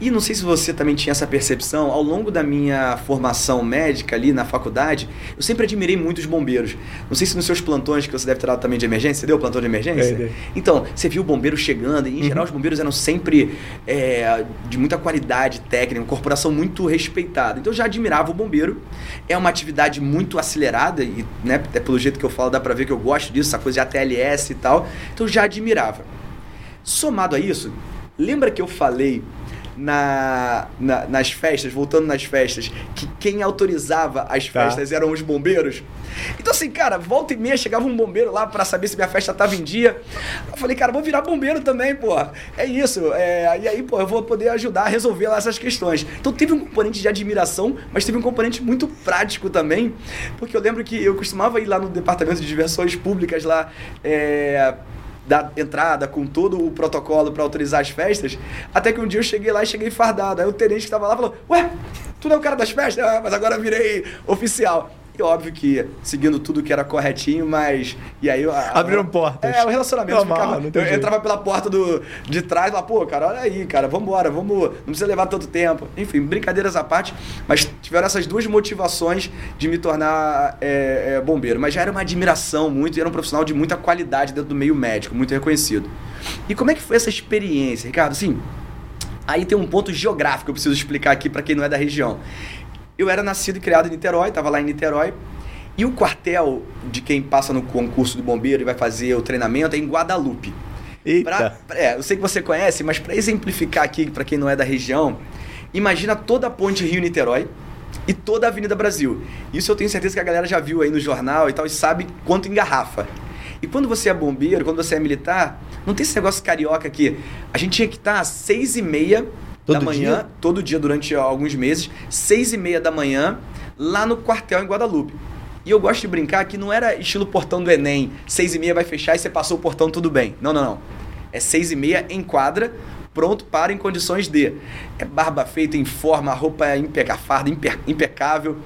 E não sei se você também tinha essa percepção, ao longo da minha formação médica ali na faculdade, eu sempre admirei muito os bombeiros. Não sei se nos seus plantões, que você deve ter dado também de emergência, você deu plantão de emergência? É, então, você viu o bombeiro chegando, e em uhum. geral os bombeiros eram sempre é, de muita qualidade técnica, uma corporação muito respeitada. Então eu já admirava o bombeiro. É uma atividade muito acelerada, e né, até pelo jeito que eu falo, dá pra ver que eu gosto disso, essa coisa de ATLS e tal. Então eu já admirava. Somado a isso, lembra que eu falei na, na, nas festas, voltando nas festas, que quem autorizava as tá. festas eram os bombeiros. Então, assim, cara, volta e meia chegava um bombeiro lá para saber se minha festa tava em dia. Eu falei, cara, vou virar bombeiro também, pô. É isso. É, e aí, pô, eu vou poder ajudar a resolver lá essas questões. Então, teve um componente de admiração, mas teve um componente muito prático também, porque eu lembro que eu costumava ir lá no departamento de diversões públicas lá. É, da entrada, com todo o protocolo para autorizar as festas, até que um dia eu cheguei lá e cheguei fardado. Aí o tenente que estava lá falou: Ué, tu não é o cara das festas? Ah, mas agora virei oficial. E óbvio que seguindo tudo que era corretinho, mas. E aí. A, Abriram portas. É, o relacionamento Normal, ficava. Eu entrava pela porta do, de trás lá, pô, cara, olha aí, cara, vambora, vamos. Não precisa levar tanto tempo. Enfim, brincadeiras à parte, mas tiveram essas duas motivações de me tornar é, é, bombeiro. Mas já era uma admiração muito, e era um profissional de muita qualidade dentro do meio médico, muito reconhecido. E como é que foi essa experiência, Ricardo? Assim. Aí tem um ponto geográfico que eu preciso explicar aqui para quem não é da região. Eu era nascido e criado em Niterói, estava lá em Niterói. E o quartel de quem passa no concurso do bombeiro e vai fazer o treinamento é em Guadalupe. Pra, é, eu sei que você conhece, mas para exemplificar aqui, para quem não é da região, imagina toda a ponte Rio-Niterói e toda a Avenida Brasil. Isso eu tenho certeza que a galera já viu aí no jornal e tal e sabe quanto engarrafa. E quando você é bombeiro, quando você é militar, não tem esse negócio carioca aqui. A gente tinha que estar às seis e meia Todo da manhã, dia? todo dia durante alguns meses, seis e meia da manhã, lá no quartel em Guadalupe. E eu gosto de brincar que não era estilo portão do Enem, seis e meia vai fechar e você passou o portão tudo bem. Não, não, não. É seis e meia em quadra, pronto para em condições de. É barba feita em forma, roupa impecável, farda impecável.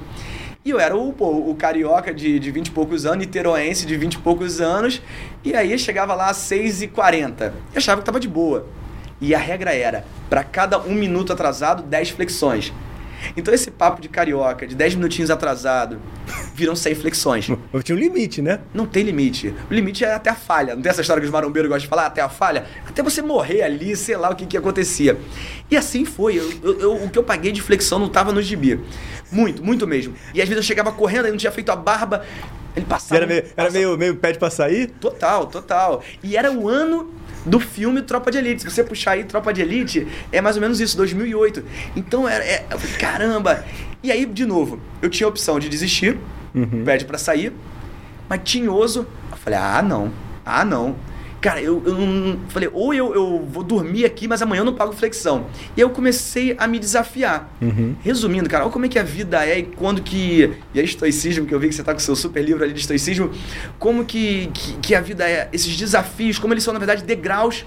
E eu era o, pô, o carioca de, de 20 e poucos anos, niteroense de 20 e poucos anos. E aí chegava lá às 6h40. E achava que tava de boa. E a regra era, para cada um minuto atrasado, 10 flexões. Então esse papo de carioca, de 10 minutinhos atrasado, viram 100 flexões. <laughs> Eu tinha um limite, né? Não tem limite. O limite é até a falha. Não tem essa história que os marombeiros gostam de falar, até a falha? Até você morrer ali, sei lá o que, que acontecia. E assim foi. Eu, eu, eu, o que eu paguei de flexão não tava no gibi. Muito, muito mesmo. E às vezes eu chegava correndo, aí não tinha feito a barba. Ele passava. Era meio, era passava... meio, meio pede pra sair? Total, total. E era o ano do filme Tropa de Elite. Se você puxar aí Tropa de Elite, é mais ou menos isso, 2008. Então, era, é, caramba. E aí, de novo, eu tinha a opção de desistir, uhum. pede para sair, mas tinhoso, eu falei, ah, não, ah, não. Cara, eu, eu não. Falei, ou eu, eu vou dormir aqui, mas amanhã eu não pago flexão. E aí eu comecei a me desafiar. Uhum. Resumindo, cara, olha como é que a vida é e quando que. E aí, estoicismo, que eu vi que você tá com o seu super livro ali de estoicismo. Como que, que, que a vida é. Esses desafios, como eles são, na verdade, degraus.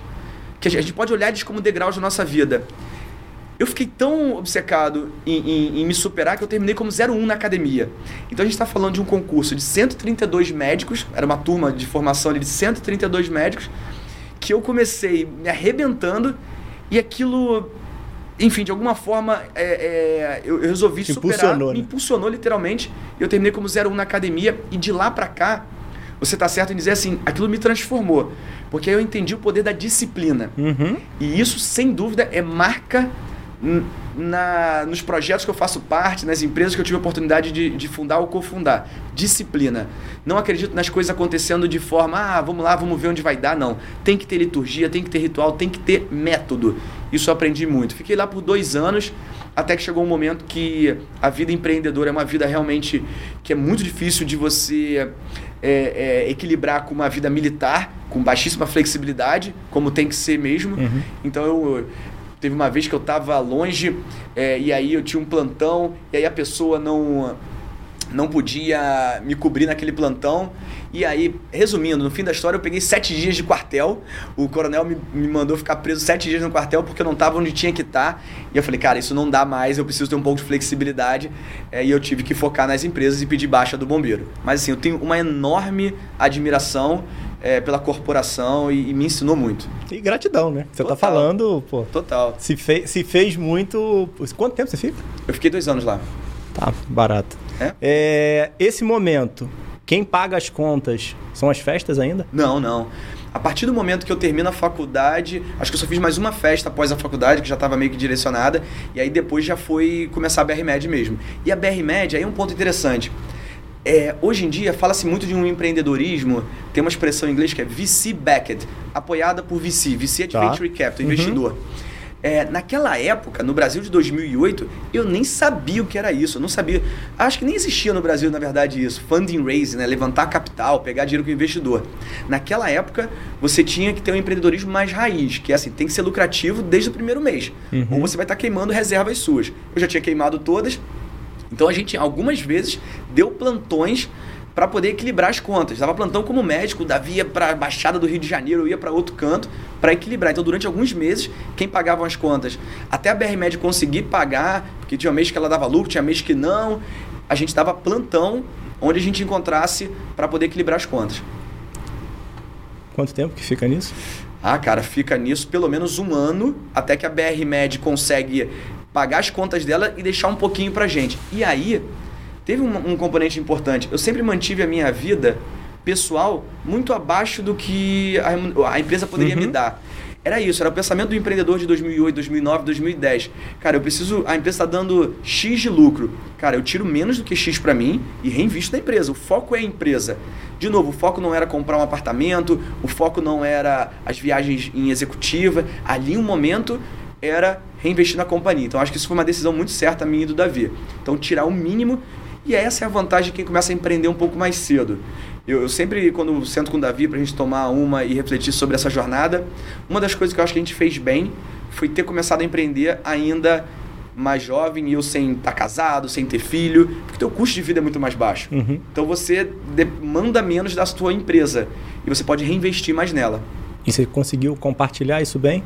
Que a gente pode olhar eles como degraus da nossa vida. Eu fiquei tão obcecado em, em, em, me superar que eu terminei como 01 na academia. Então a gente está falando de um concurso de 132 médicos, era uma turma de formação de 132 médicos, que eu comecei me arrebentando e aquilo, enfim, de alguma forma é, é, eu, eu, resolvi Te superar. Impulsionou, me né? impulsionou literalmente. Eu terminei como 01 na academia e de lá para cá, você está certo em dizer assim, aquilo me transformou. Porque aí eu entendi o poder da disciplina. Uhum. E isso, sem dúvida, é marca na, nos projetos que eu faço parte, nas empresas que eu tive a oportunidade de, de fundar ou cofundar. Disciplina. Não acredito nas coisas acontecendo de forma, ah, vamos lá, vamos ver onde vai dar. Não. Tem que ter liturgia, tem que ter ritual, tem que ter método. Isso eu aprendi muito. Fiquei lá por dois anos, até que chegou um momento que a vida empreendedora é uma vida realmente que é muito difícil de você é, é, equilibrar com uma vida militar, com baixíssima flexibilidade, como tem que ser mesmo. Uhum. Então eu Teve uma vez que eu estava longe é, e aí eu tinha um plantão e aí a pessoa não não podia me cobrir naquele plantão. E aí, resumindo, no fim da história eu peguei sete dias de quartel. O coronel me, me mandou ficar preso sete dias no quartel porque eu não estava onde tinha que estar. Tá. E eu falei, cara, isso não dá mais, eu preciso ter um pouco de flexibilidade. É, e eu tive que focar nas empresas e pedir baixa do bombeiro. Mas assim, eu tenho uma enorme admiração é, pela corporação e, e, me ensinou muito. E gratidão, né? Você tá Total. tá falando, pô. Total. Se, fe se fez muito. Quanto tempo você fica? Eu fiquei dois anos lá. Tá, barato. É? é esse momento, quem paga as contas são as festas ainda? Não, não. A partir do momento que eu termino a faculdade, acho que eu só fiz mais uma festa após a faculdade, que já estava meio que direcionada, e aí depois já foi começar a BR-Med mesmo. E a BR-Med, aí é um ponto interessante. É, hoje em dia fala-se muito de um empreendedorismo, tem uma expressão em inglês que é VC backed, apoiada por VC, VC é tá. Venture Capital, uhum. investidor. É, naquela época, no Brasil de 2008, eu nem sabia o que era isso. Eu não sabia. Acho que nem existia no Brasil, na verdade, isso. Funding raise, né? levantar capital, pegar dinheiro com o investidor. Naquela época, você tinha que ter um empreendedorismo mais raiz, que é assim, tem que ser lucrativo desde o primeiro mês. Uhum. Ou você vai estar queimando reservas suas. Eu já tinha queimado todas, então a gente algumas vezes deu plantões para poder equilibrar as contas. Dava plantão como médico, Davi ia para a Baixada do Rio de Janeiro, eu ia para outro canto para equilibrar. Então durante alguns meses, quem pagava as contas, até a BR Med conseguir pagar, porque tinha mês que ela dava lucro, tinha mês que não, a gente dava plantão onde a gente encontrasse para poder equilibrar as contas. Quanto tempo que fica nisso? Ah, cara, fica nisso pelo menos um ano, até que a BR Med consegue pagar as contas dela e deixar um pouquinho pra gente. E aí, teve um, um componente importante. Eu sempre mantive a minha vida pessoal muito abaixo do que a, a empresa poderia uhum. me dar. Era isso, era o pensamento do empreendedor de 2008, 2009, 2010. Cara, eu preciso, a empresa está dando X de lucro. Cara, eu tiro menos do que X para mim e reinvisto na empresa. O foco é a empresa. De novo, o foco não era comprar um apartamento, o foco não era as viagens em executiva. Ali, um momento, era reinvestir na companhia. Então acho que isso foi uma decisão muito certa minha e do Davi. Então tirar o mínimo e essa é a vantagem de quem começa a empreender um pouco mais cedo. Eu, eu sempre, quando sento com o Davi para a gente tomar uma e refletir sobre essa jornada, uma das coisas que eu acho que a gente fez bem foi ter começado a empreender ainda mais jovem e eu sem estar tá casado, sem ter filho, porque teu custo de vida é muito mais baixo. Uhum. Então você demanda menos da sua empresa e você pode reinvestir mais nela. E você conseguiu compartilhar isso bem?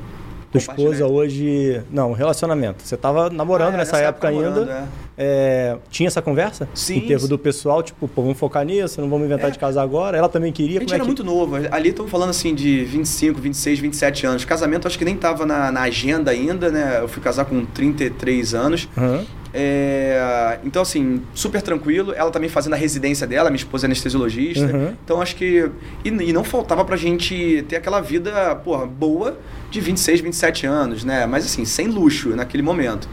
Tua esposa hoje. Não, relacionamento. Você estava namorando ah, nessa, época, época, ainda. É. é, tinha essa conversa? Sim. Em termos do pessoal, tipo, pô, vamos focar nisso, não vamos inventar É. de casar agora. Ela também queria. A gente é era que... muito novo. Ali estamos falando assim de 25, 26, 27 anos. Casamento acho que nem tava na, na agenda ainda, né? Eu fui casar com 33 anos. Aham. É, então, assim, super tranquilo. Ela também fazendo a residência dela, minha esposa é anestesiologista. Uhum. Então, acho que. E, e não faltava pra gente ter aquela vida, porra, boa de 26, 27 anos, né? Mas, assim, sem luxo naquele momento.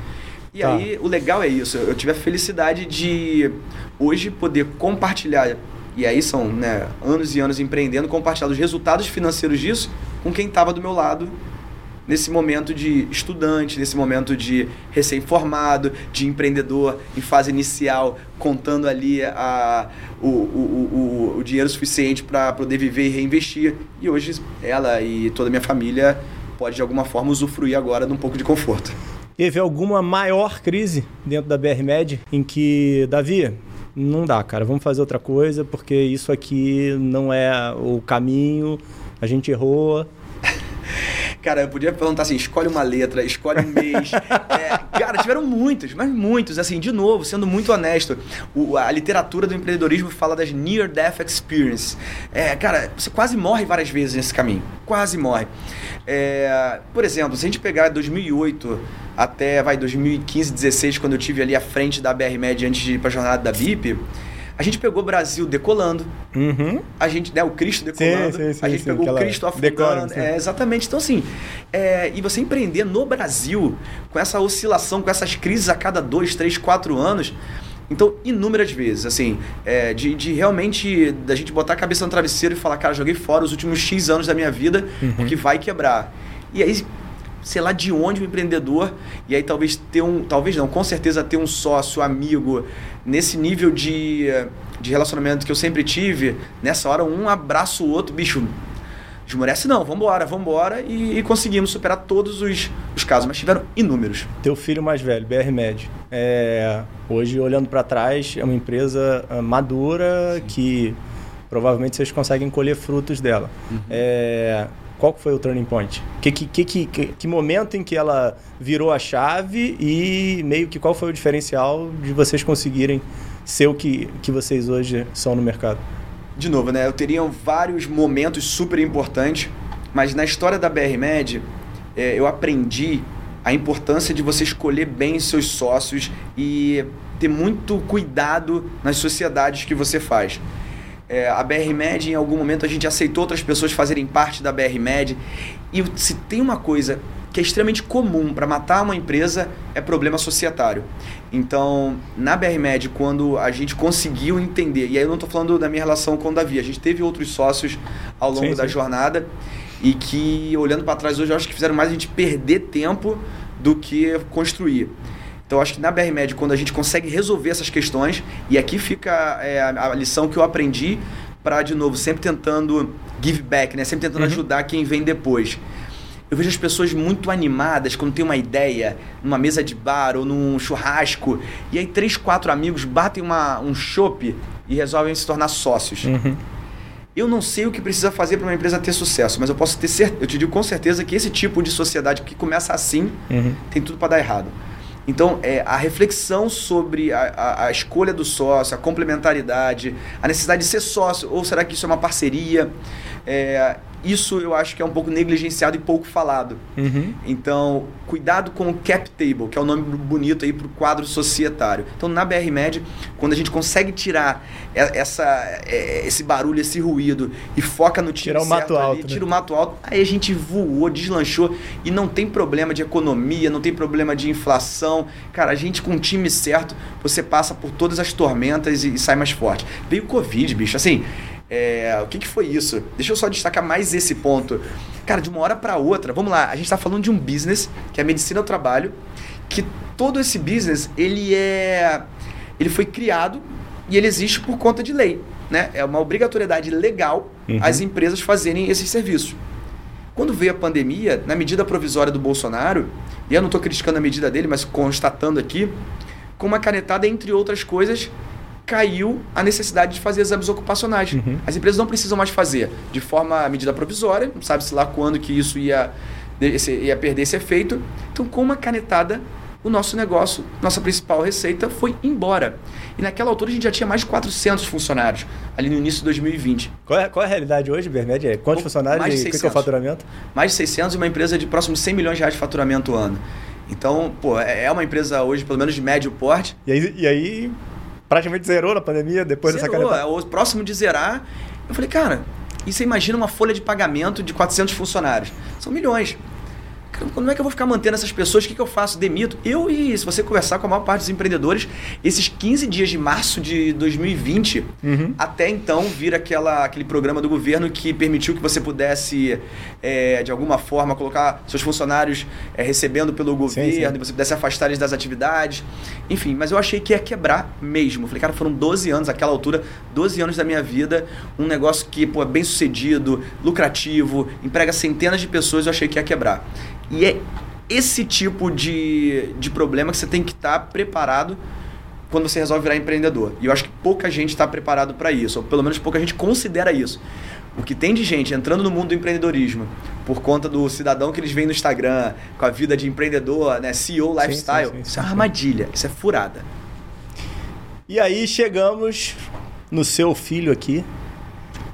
E Tá. aí, o legal é isso. Eu tive a felicidade de hoje poder compartilhar. E aí são né, anos e anos empreendendo, compartilhar os resultados financeiros disso com quem estava do meu lado nesse momento de estudante, nesse momento de recém-formado, de empreendedor em fase inicial, contando ali a, o, o, o, o dinheiro suficiente para poder viver e reinvestir. E hoje ela e toda a minha família pode de alguma forma usufruir agora de um pouco de conforto. Teve alguma maior crise dentro da BR-Med em que, Davi, não dá, cara, vamos fazer outra coisa, porque isso aqui não é o caminho, a gente errou. <laughs> Cara, eu podia perguntar assim, escolhe uma letra, escolhe um mês. <laughs> É, cara, tiveram muitos, mas muitos. Assim, de novo, sendo muito honesto, o- a literatura do empreendedorismo fala das Near Death Experience. É, cara, você quase morre várias vezes nesse caminho. Quase morre. É, por exemplo, se a gente pegar 2008 até, vai, 2015, 16, quando eu tive ali à frente da BR-Med antes de ir pra jornada da BIP, a gente pegou o Brasil decolando, Uhum. a gente, né, o Cristo decolando, Sim, sim, sim, a gente pegou o Cristo afundando. É, exatamente. Então, assim, é, e você empreender no Brasil, com essa oscilação, com essas crises a cada dois, três, quatro anos. Então, inúmeras vezes, assim, é, de, de realmente da gente botar a cabeça no travesseiro e falar, cara, joguei fora os últimos X anos da minha vida, Uhum. porque vai quebrar. E aí, sei lá de onde o empreendedor, e aí talvez ter um, talvez não, com certeza ter um sócio, amigo, nesse nível de, de relacionamento que eu sempre tive, nessa hora um abraça o outro, bicho, desmorece não, vambora, vambora, e, e conseguimos superar todos os, os casos, mas tiveram inúmeros. Teu filho mais velho, BR-Med. É, hoje, olhando para trás, é uma empresa ah, madura que provavelmente vocês conseguem colher frutos dela. É, qual foi o turning point? Que, que, que, que, momento em que ela virou a chave e meio que qual foi o diferencial de vocês conseguirem ser o que, que vocês hoje são no mercado? De novo, né? Eu teria vários momentos super importantes, mas na história da BR-Med, é, eu aprendi a importância de você escolher bem seus sócios e ter muito cuidado nas sociedades que você faz. É, a BR-Med, em algum momento, a gente aceitou outras pessoas fazerem parte da BR-Med. E se tem uma coisa que é extremamente comum para matar uma empresa, é problema societário. Então, na BR-Med, quando a gente conseguiu entender, e aí eu não estou falando da minha relação com o Davi, a gente teve outros sócios ao longo Sim, da sim. jornada e que, olhando para trás hoje, eu acho que fizeram mais a gente perder tempo do que construir. Então, acho que na BR-Med, quando a gente consegue resolver essas questões, e aqui fica é, a, a lição que eu aprendi para, de novo, sempre tentando give back, né? sempre tentando Uhum. ajudar quem vem depois. Eu vejo as pessoas muito animadas quando tem uma ideia, numa mesa de bar ou num churrasco, e aí três, quatro amigos batem uma, um chopp e resolvem se tornar sócios. Uhum. Eu não sei o que precisa fazer para uma empresa ter sucesso, mas eu posso ter certeza, eu te digo com certeza que esse tipo de sociedade que começa assim Uhum. tem tudo para dar errado. Então, é, a reflexão sobre a, a- a escolha do sócio, a complementaridade, a necessidade de ser sócio, ou será que isso é uma parceria? É, isso eu acho que é um pouco negligenciado e pouco falado. Uhum. Então, cuidado com o cap table, que é o nome bonito aí para o quadro societário. Então, na BR Med, quando a gente consegue tirar essa, é, esse barulho, esse ruído e foca no time Tirar o mato certo ali, alto, né? tira o mato alto, aí a gente voou, deslanchou e não tem problema de economia, não tem problema de inflação. Cara, a gente com o time certo, você passa por todas as tormentas e, e sai mais forte. Veio o Covid, bicho, assim, é, o que, que foi isso? Deixa eu só destacar mais esse ponto. Cara, de uma hora para outra, vamos lá, a gente está falando de um business, que é a medicina ao trabalho, que todo esse business, ele é ele foi criado e ele existe por conta de lei, né? É uma obrigatoriedade legal Uhum. as empresas fazerem esses serviços. Quando veio a pandemia, na medida provisória do Bolsonaro, e eu não estou criticando a medida dele, mas constatando aqui, com uma canetada, entre outras coisas, caiu a necessidade de fazer exames ocupacionais. Uhum. As empresas não precisam mais fazer de forma medida provisória, não sabe-se lá quando que isso ia, ia perder esse efeito. Então, com uma canetada, o nosso negócio, nossa principal receita foi embora. E naquela altura a gente já tinha mais de 400 funcionários, ali no início de 2020. Qual é, qual é a realidade hoje, Bermed? É quantos funcionários mais de e 600. o que é o faturamento? Mais de 600 e uma empresa de próximo de 100 milhões de reais de faturamento ano. Então, pô, é é uma empresa hoje, pelo menos de médio porte. E aí, e aí praticamente zerou na pandemia depois dessa Zerou, caneta. é o próximo de zerar. Eu falei, cara, e você imagina uma folha de pagamento de 400 funcionários? São milhões. Como é que eu vou ficar mantendo essas pessoas? O que, que eu faço? Demito? Eu e se você conversar com a maior parte dos empreendedores, esses 15 dias de março de 2020, Uhum. até então vir aquela, aquele programa do governo que permitiu que você pudesse, é, de alguma forma, colocar seus funcionários é, recebendo pelo governo, sim. e você pudesse afastar eles das atividades. Enfim, mas eu achei que ia quebrar mesmo. Eu falei, cara, foram 12 anos, aquela altura, 12 anos da minha vida, um negócio que pô, é bem sucedido, lucrativo, emprega centenas de pessoas, eu achei que ia quebrar. E é esse tipo de, de problema que você tem que estar preparado quando você resolve virar empreendedor. E eu acho que pouca gente está preparado para isso, ou pelo menos pouca gente considera isso. O que tem de gente entrando no mundo do empreendedorismo por conta do cidadão que eles veem no Instagram, com a vida de empreendedor, né, CEO, lifestyle, sim, sim, isso sim, é uma armadilha, isso é furada. E aí chegamos no seu filho aqui,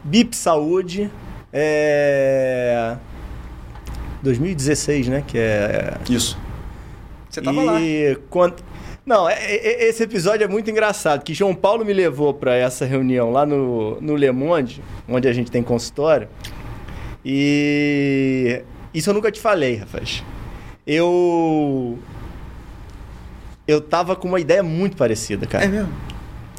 BIP Saúde, é... 2016, né? Que é Isso. Você tava lá. e quando... Não, é- é- esse episódio é muito engraçado, que João Paulo me levou para essa reunião lá no, no Le Monde, onde a gente tem consultório. E isso eu nunca te falei, Rafael. Eu eu tava com uma ideia muito parecida, cara. É mesmo?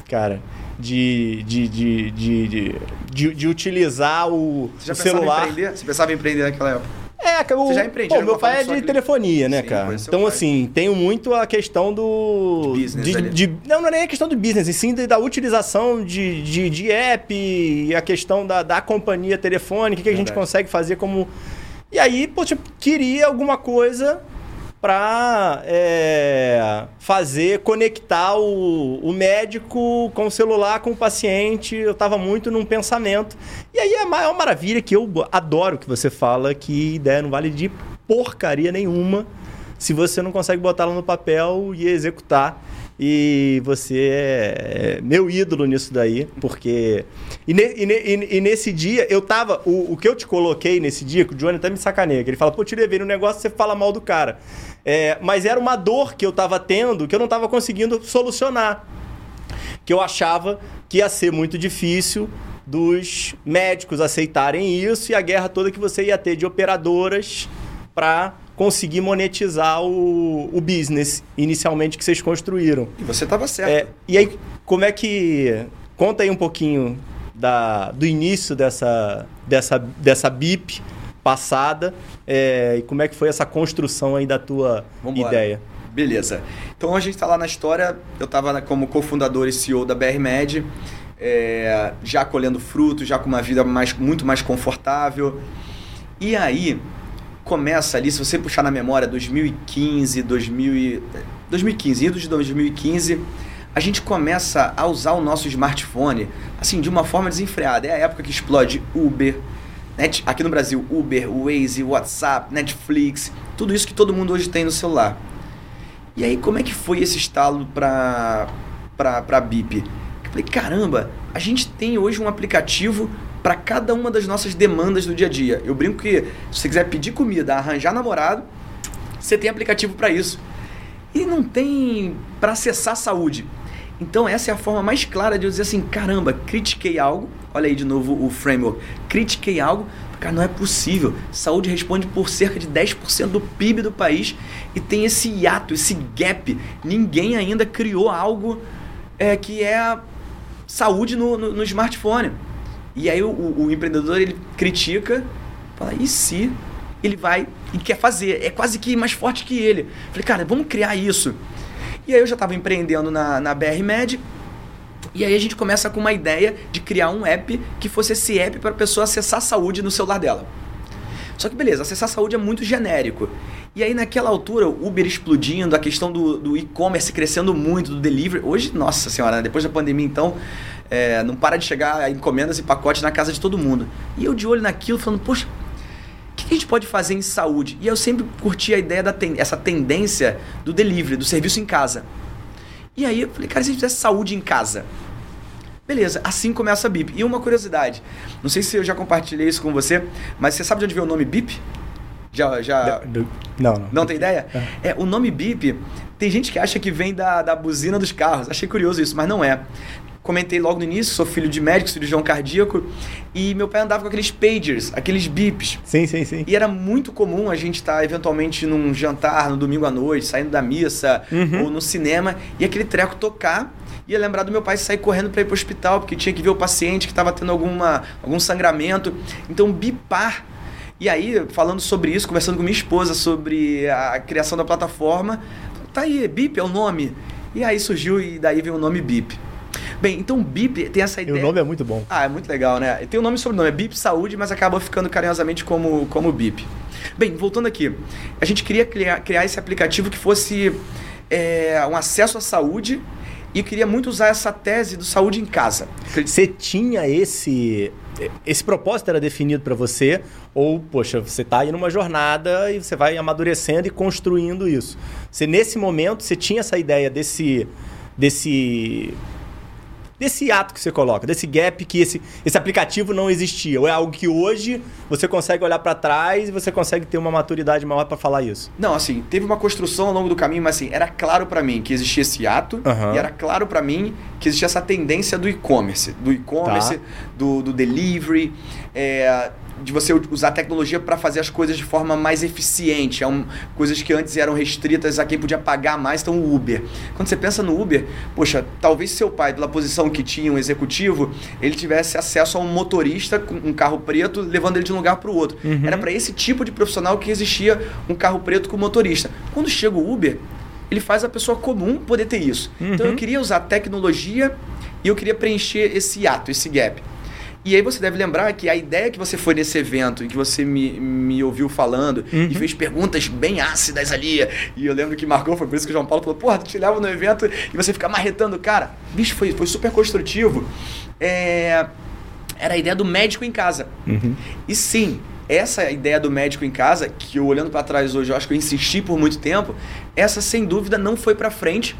Cara, de de, de, de, de, utilizar o, Você já o pensava celular. em empreender? Você pensava em empreender naquela época? É, o, Você já empreendia pô, meu pai é de que- telefonia, né, Sim, cara? Então, pai. assim, tenho muito a questão do. De business de, de- não, não é nem a questão do business, e sim da utilização de, de, de app e a questão da, da companhia telefônica, o que a gente consegue fazer como. E aí, pô, tipo, queria alguma coisa pra é, fazer, conectar o, o médico com o celular, com o paciente. Eu tava muito num pensamento. E aí é a maior maravilha que eu adoro que você fala que ideia não vale de porcaria nenhuma se você não consegue botá-la no papel e executar. E você é meu ídolo nisso daí, porque. E, ne- e ne- e nesse dia, eu tava. O, o que eu te coloquei nesse dia, que o Johnny até me sacaneia, que ele fala, pô, te levei no negócio, você fala mal do cara. É, mas era uma dor que eu tava tendo que eu não tava conseguindo solucionar que eu achava que ia ser muito difícil dos médicos aceitarem isso e a guerra toda que você ia ter de operadoras para conseguir monetizar o, o business inicialmente que vocês construíram. E você tava certo. É, e aí, como é que. Conta aí um pouquinho da, do início dessa, dessa, dessa BIP passada é, e como é que foi essa construção aí da tua Vambora. ideia. Beleza. Então a gente está lá na história, eu estava como cofundador e CEO da BRMed, é, já colhendo frutos, já com uma vida mais, muito mais confortável. E aí começa ali, se você puxar na memória 2015, 2000 e- 2015, indo de 2015, a gente começa a usar o nosso smartphone assim de uma forma desenfreada. É a época que explode Uber, Aqui no Brasil, Uber, Waze, WhatsApp, Netflix, tudo isso que todo mundo hoje tem no celular. E aí, como é que foi esse estalo pra, pra, pra BIP? Eu falei, caramba, a gente tem hoje um aplicativo para cada uma das nossas demandas do dia a dia. Eu brinco que se você quiser pedir comida, arranjar namorado, você tem aplicativo para isso. E não tem para acessar a saúde. Então essa é a forma mais clara de eu dizer assim, caramba, critiquei algo. Olha aí de novo o framework. Critiquei algo, cara, não é possível. Saúde responde por cerca de 10% do PIB do país e tem esse hiato, esse gap. Ninguém ainda criou algo é, que é saúde no, no, no smartphone. E aí o, o empreendedor ele critica, fala, e se ele vai e quer fazer? É quase que mais forte que ele. Falei, cara, vamos criar isso. E aí eu já estava empreendendo na, na BR Med. E aí a gente começa com uma ideia de criar um app que fosse esse app para a pessoa acessar a saúde no celular dela. Só que beleza, acessar a saúde é muito genérico. E aí naquela altura, o Uber explodindo, a questão do, do e-commerce crescendo muito, do delivery. Hoje, nossa senhora, né? depois da pandemia então, é, não para de chegar encomendas e pacotes na casa de todo mundo. E eu de olho naquilo, falando, poxa, o que, a gente pode fazer em saúde? E eu sempre curti a ideia da ten essa tendência do delivery, do serviço em casa. E aí eu falei, cara, se a gente fizesse saúde em casa? Beleza, assim começa a BIP. E uma curiosidade, não sei se eu já compartilhei isso com você, mas você sabe de onde veio o nome BIP? Já, já... Não, não. Não tem ideia? É. é, o nome BIP, tem gente que acha que vem da, da buzina dos carros. Achei curioso isso, mas não é comentei logo no início, sou filho de médico, cirurgião cardíaco, e meu pai andava com aqueles pagers, aqueles bips. Sim, sim, sim. E era muito comum a gente estar tá, eventualmente num jantar no domingo à noite, saindo da missa uhum. ou no cinema, e aquele treco tocar ia lembrar do meu pai sair correndo para ir para o hospital, porque tinha que ver o paciente que estava tendo alguma, algum sangramento. Então, bipar. E aí, falando sobre isso, conversando com minha esposa sobre a criação da plataforma, tá aí, BIP é o nome. E aí surgiu e daí veio o nome BIP. Bem, então BIP tem essa ideia. E o nome é muito bom. Ah, é muito legal, né? Tem o nome e sobrenome, é BIP Saúde, mas acaba ficando carinhosamente como, como BIP. Bem, voltando aqui, a gente queria criar, criar esse aplicativo que fosse é, um acesso à saúde e queria muito usar essa tese do saúde em casa. Você tinha esse esse propósito era definido para você ou poxa você está aí numa jornada e você vai amadurecendo e construindo isso. Você nesse momento você tinha essa ideia desse desse desse ato que você coloca, desse gap que esse, esse aplicativo não existia? Ou é algo que hoje você consegue olhar para trás e você consegue ter uma maturidade maior para falar isso? Não, assim, teve uma construção ao longo do caminho, mas assim, era claro para mim que existia esse ato uhum. e era claro para mim que existia essa tendência do e-commerce, do e-commerce, tá. do, do delivery, é, de você usar a tecnologia para fazer as coisas de forma mais eficiente. É um, coisas que antes eram restritas a quem podia pagar mais, então o Uber. Quando você pensa no Uber, poxa, talvez seu pai, pela posição que tinha, um executivo, ele tivesse acesso a um motorista com um carro preto, levando ele de um lugar para o outro. Uhum. Era para esse tipo de profissional que existia um carro preto com motorista. Quando chega o Uber, ele faz a pessoa comum poder ter isso. Uhum. Então eu uhum. queria usar tecnologia e eu queria preencher esse ato, esse gap. E aí você deve lembrar que a ideia que você foi nesse evento e que você me, me ouviu falando uhum. e fez perguntas bem ácidas ali, e eu lembro que marcou, foi por isso que o João Paulo falou, porra, tu te leva no evento e você fica marretando cara. Bicho, foi, foi super construtivo. É... Era a ideia do médico em casa. Uhum. E sim, essa ideia do médico em casa, que eu olhando para trás hoje, eu acho que eu insisti por muito tempo, essa sem dúvida não foi para frente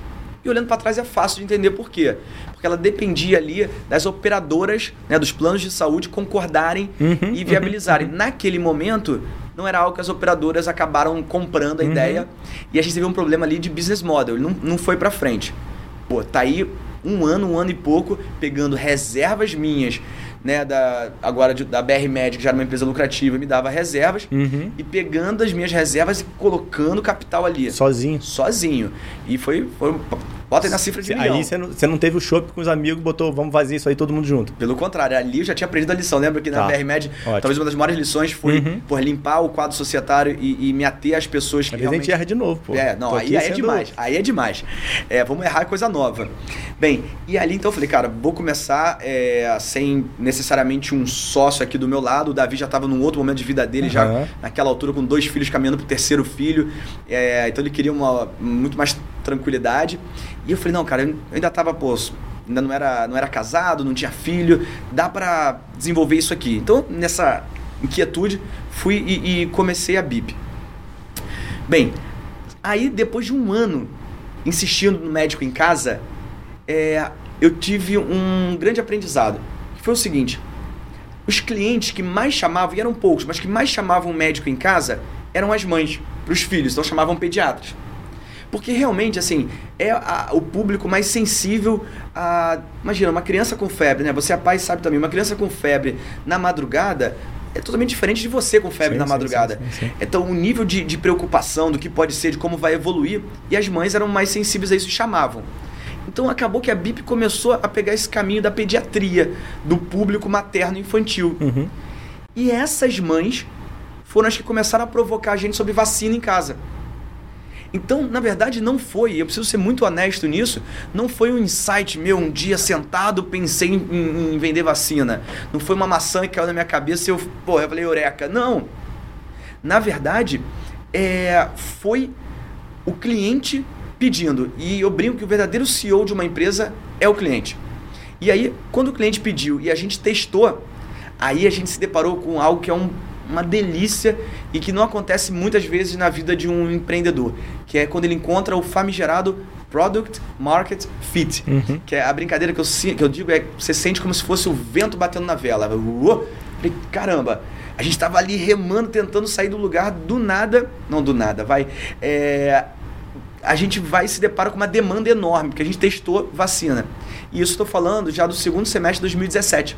e olhando para trás é fácil de entender por quê. Porque ela dependia ali das operadoras, né, dos planos de saúde concordarem uhum, e viabilizarem. Uhum. Naquele momento, não era algo que as operadoras acabaram comprando a uhum. ideia e a gente teve um problema ali de business model, não, não foi para frente. Pô, tá aí um ano, um ano e pouco, pegando reservas minhas né, da, agora de, da BR Med, que já era uma empresa lucrativa, me dava reservas uhum. e pegando as minhas reservas e colocando capital ali. Sozinho? Sozinho. E foi, foi Bota aí na cifra de milhão. Aí você não, você não teve o shopping com os amigos, botou, vamos fazer isso aí todo mundo junto. Pelo contrário, ali eu já tinha aprendido a lição. Lembra que na tá. BR-Med, talvez uma das maiores lições foi uhum. por limpar o quadro societário e, e me ater às pessoas que Às realmente... a gente erra de novo, pô. É, não, aí, aí é demais. Aí é demais. É, vamos errar coisa nova. Bem, e ali então eu falei, cara, vou começar é, sem necessariamente um sócio aqui do meu lado. O Davi já estava num outro momento de vida dele, uhum. já naquela altura, com dois filhos caminhando pro terceiro filho. É, então ele queria uma muito mais tranquilidade. E eu falei, não, cara, eu ainda tava, pô, ainda não era, não era casado, não tinha filho, dá para desenvolver isso aqui. Então, nessa inquietude, fui e, e comecei a BIP. Bem, aí depois de um ano insistindo no médico em casa, é, eu tive um grande aprendizado. Que foi o seguinte: os clientes que mais chamavam, e eram poucos, mas que mais chamavam o médico em casa eram as mães, para os filhos, então chamavam pediatras. Porque realmente, assim, é a, o público mais sensível a. Imagina, uma criança com febre, né? Você é pai sabe também, uma criança com febre na madrugada é totalmente diferente de você com febre sim, na madrugada. Sim, sim, então, o nível de, de preocupação do que pode ser, de como vai evoluir, e as mães eram mais sensíveis a isso e chamavam. Então acabou que a BIP começou a pegar esse caminho da pediatria, do público materno infantil. Uhum. E essas mães foram as que começaram a provocar a gente sobre vacina em casa. Então, na verdade, não foi, eu preciso ser muito honesto nisso, não foi um insight meu, um dia sentado, pensei em, em, em vender vacina. Não foi uma maçã que caiu na minha cabeça e eu, pô, eu falei, eureka. Não. Na verdade, é, foi o cliente pedindo. E eu brinco que o verdadeiro CEO de uma empresa é o cliente. E aí, quando o cliente pediu e a gente testou, aí a gente se deparou com algo que é um uma delícia e que não acontece muitas vezes na vida de um empreendedor, que é quando ele encontra o famigerado Product Market Fit, uhum. que é a brincadeira que eu, que eu digo é você sente como se fosse o vento batendo na vela. Uou! Falei, caramba, a gente estava ali remando, tentando sair do lugar, do nada, não do nada, vai. É, a gente vai se depara com uma demanda enorme, porque a gente testou vacina. E isso estou falando já do segundo semestre de 2017.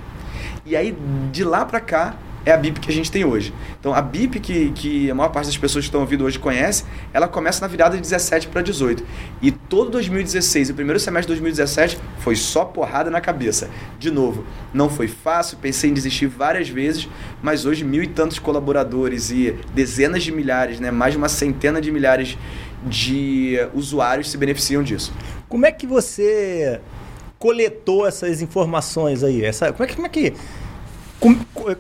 E aí, de lá para cá, é a BIP que a gente tem hoje. Então, a BIP que, que a maior parte das pessoas que estão ouvindo hoje conhece, ela começa na virada de 17 para 18. E todo 2016 e o primeiro semestre de 2017 foi só porrada na cabeça. De novo, não foi fácil, pensei em desistir várias vezes, mas hoje mil e tantos colaboradores e dezenas de milhares, né, mais de uma centena de milhares de usuários se beneficiam disso. Como é que você coletou essas informações aí? Essa, como, é que, como é que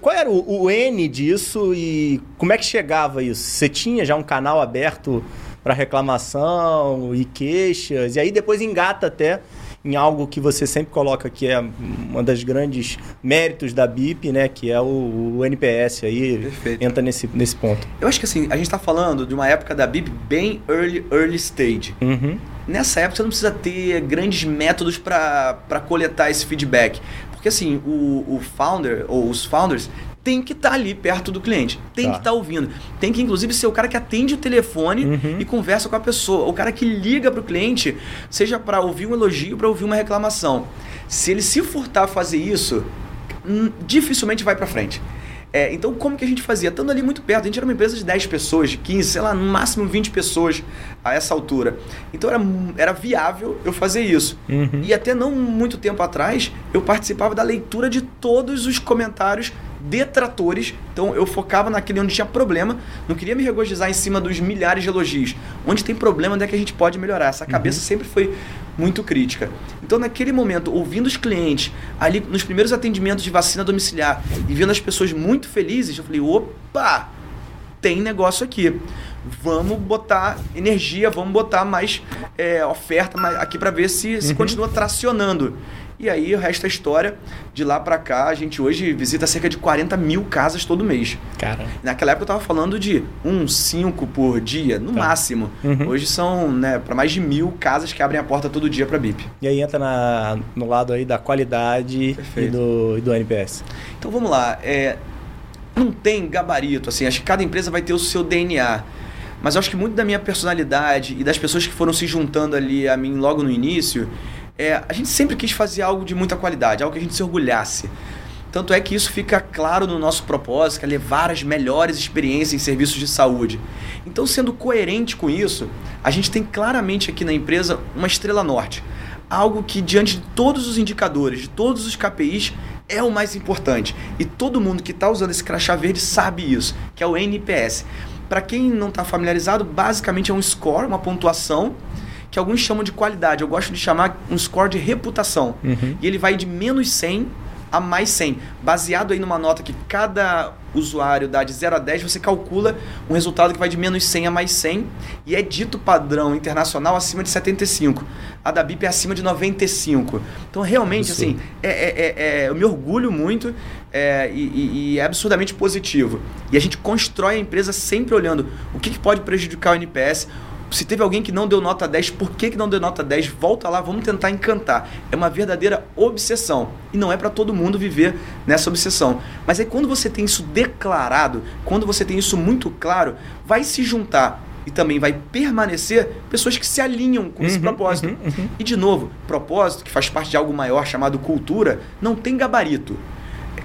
qual era o, o, N disso e como é que chegava isso? Você tinha já um canal aberto para reclamação e queixas, e aí depois engata até em algo que você sempre coloca que é uma das grandes méritos da BIP, né? Que é o, o NPS aí. Perfeito. Entra nesse, nesse ponto. Eu acho que assim, a gente está falando de uma época da BIP bem early, early stage. Uhum. Nessa época você não precisa ter grandes métodos para coletar esse feedback. Porque assim, o, o founder ou os founders tem que estar tá ali perto do cliente, tem tá. que estar tá ouvindo, tem que inclusive ser o cara que atende o telefone uhum. e conversa com a pessoa, o cara que liga para o cliente, seja para ouvir um elogio, para ouvir uma reclamação. Se ele se furtar a fazer isso, hum, dificilmente vai para frente. É, então, como que a gente fazia? Estando ali muito perto, a gente era uma empresa de 10 pessoas, de 15, sei lá, no máximo 20 pessoas a essa altura. Então, era, era viável eu fazer isso. Uhum. E até não muito tempo atrás, eu participava da leitura de todos os comentários detratores. Então eu focava naquele onde tinha problema, não queria me regozijar em cima dos milhares de elogios. Onde tem problema, onde é que a gente pode melhorar? Essa cabeça uhum. sempre foi muito crítica. Então naquele momento, ouvindo os clientes, ali nos primeiros atendimentos de vacina domiciliar e vendo as pessoas muito felizes, eu falei: opa, tem negócio aqui. Vamos botar energia, vamos botar mais é, oferta aqui para ver se, se uhum. continua tracionando. E aí o resto é história. De lá para cá, a gente hoje visita cerca de 40 mil casas todo mês. Cara. Naquela época eu tava falando de uns 5 por dia, no tá. máximo. Uhum. Hoje são né, para mais de mil casas que abrem a porta todo dia para BIP. E aí entra na, no lado aí da qualidade e do, e do NPS. Então vamos lá. É, não tem gabarito, assim, acho que cada empresa vai ter o seu DNA. Mas eu acho que muito da minha personalidade e das pessoas que foram se juntando ali a mim logo no início é, a gente sempre quis fazer algo de muita qualidade, algo que a gente se orgulhasse. Tanto é que isso fica claro no nosso propósito, que é levar as melhores experiências em serviços de saúde. Então, sendo coerente com isso, a gente tem claramente aqui na empresa uma estrela norte. Algo que, diante de todos os indicadores, de todos os KPIs, é o mais importante. E todo mundo que está usando esse crachá verde sabe isso, que é o NPS. Para quem não está familiarizado, basicamente é um score, uma pontuação que alguns chamam de qualidade. Eu gosto de chamar um score de reputação. Uhum. E ele vai de menos 100 a mais 100. Baseado aí numa nota que cada usuário dá de 0 a 10, você calcula um resultado que vai de menos 100 a mais 100 e é dito padrão internacional acima de 75. A da BIP é acima de 95. Então, realmente, assim, é, é, é, é, eu me orgulho muito é, e, e, é absurdamente positivo. E a gente constrói a empresa sempre olhando o que, que pode prejudicar o NPS, se teve alguém que não deu nota 10, por que, que não deu nota 10? Volta lá, vamos tentar encantar. É uma verdadeira obsessão. E não é para todo mundo viver nessa obsessão. Mas aí quando você tem isso declarado, quando você tem isso muito claro, vai se juntar e também vai permanecer pessoas que se alinham com esse uhum, propósito. Uhum, uhum. E de novo, propósito, que faz parte de algo maior chamado cultura, não tem gabarito.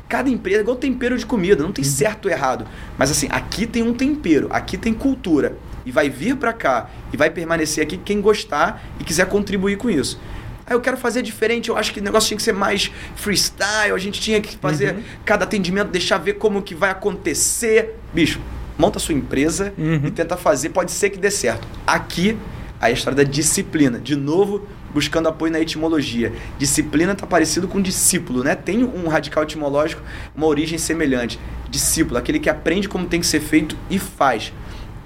Cada empresa é igual tempero de comida, não tem uhum. certo ou errado. Mas assim, aqui tem um tempero, aqui tem cultura e vai vir para cá e vai permanecer aqui quem gostar e quiser contribuir com isso. Aí eu quero fazer diferente, eu acho que o negócio tinha que ser mais freestyle, a gente tinha que fazer uhum. cada atendimento, deixar ver como que vai acontecer. Bicho, monta a sua empresa uhum. e tenta fazer, pode ser que dê certo. Aqui, a história da disciplina. De novo, buscando apoio na etimologia. Disciplina está parecido com discípulo, né? Tem um radical etimológico, uma origem semelhante. Discípulo, aquele que aprende como tem que ser feito e faz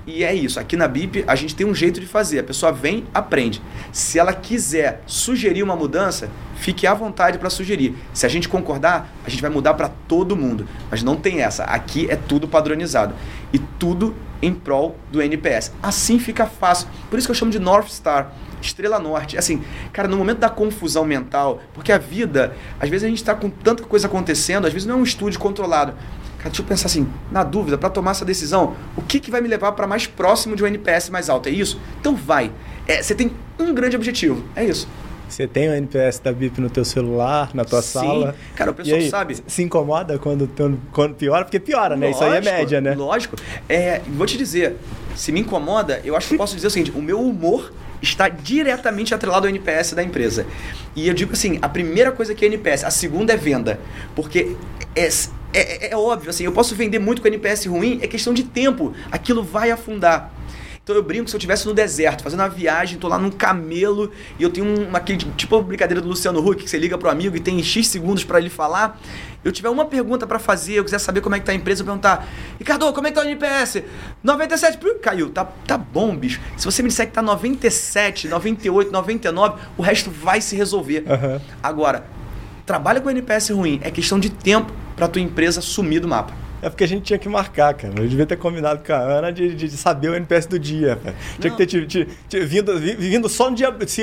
E é isso. Aqui na BIP, a gente tem um jeito de fazer. A pessoa vem, aprende. Se ela quiser sugerir uma mudança, fique à vontade para sugerir. Se a gente concordar, a gente vai mudar para todo mundo. Mas não tem essa. Aqui é tudo padronizado. E tudo em prol do NPS. Assim fica fácil. Por isso que eu chamo de North Star. Estrela Norte. Assim, cara, no momento da confusão mental, porque a vida, às vezes a gente está com tanta coisa acontecendo, às vezes não é um estúdio controlado. Cara, deixa eu pensar assim, na dúvida, para tomar essa decisão, o que, que vai me levar para mais próximo de um NPS mais alto? É isso? Então vai. É, você tem um grande objetivo. É isso. Você tem o NPS da BIP no teu celular, na tua Sim. sala. Cara, o pessoal aí, sabe. Se incomoda quando, quando piora? Porque piora, né? Isso aí é Lógico, média, né? Lógico. É, vou te dizer, se me incomoda, eu acho que eu posso dizer o seguinte: o meu humor está diretamente atrelado ao NPS da empresa. E eu digo assim, a primeira coisa que é NPS, a segunda é venda. Porque é, é, é óbvio, assim, eu posso vender muito com NPS ruim, é questão de tempo. Aquilo vai afundar. Então eu brinco que se eu estivesse no deserto, fazendo uma viagem, tô lá num camelo e eu tenho uma tipo a brincadeira do Luciano Huck, que você liga pro amigo e tem X segundos para ele falar. Eu tiver uma pergunta para fazer, eu quiser saber como é que tá a empresa, eu perguntar: "Ricardo, como é que tá o NPS?" 97, Pum, caiu. Tá tá bom, bicho. Se você me disser que tá 97, 98, 99, o resto vai se resolver. Uhum. Agora, trabalha com NPS ruim, é questão de tempo para tua empresa sumir do mapa. É porque a gente tinha que marcar, cara. Eu devia ter combinado com a Ana de, de, de saber o NPS do dia. Cara. Tinha Não. que ter te, te, te, vindo, vi- vindo só no dia. Se,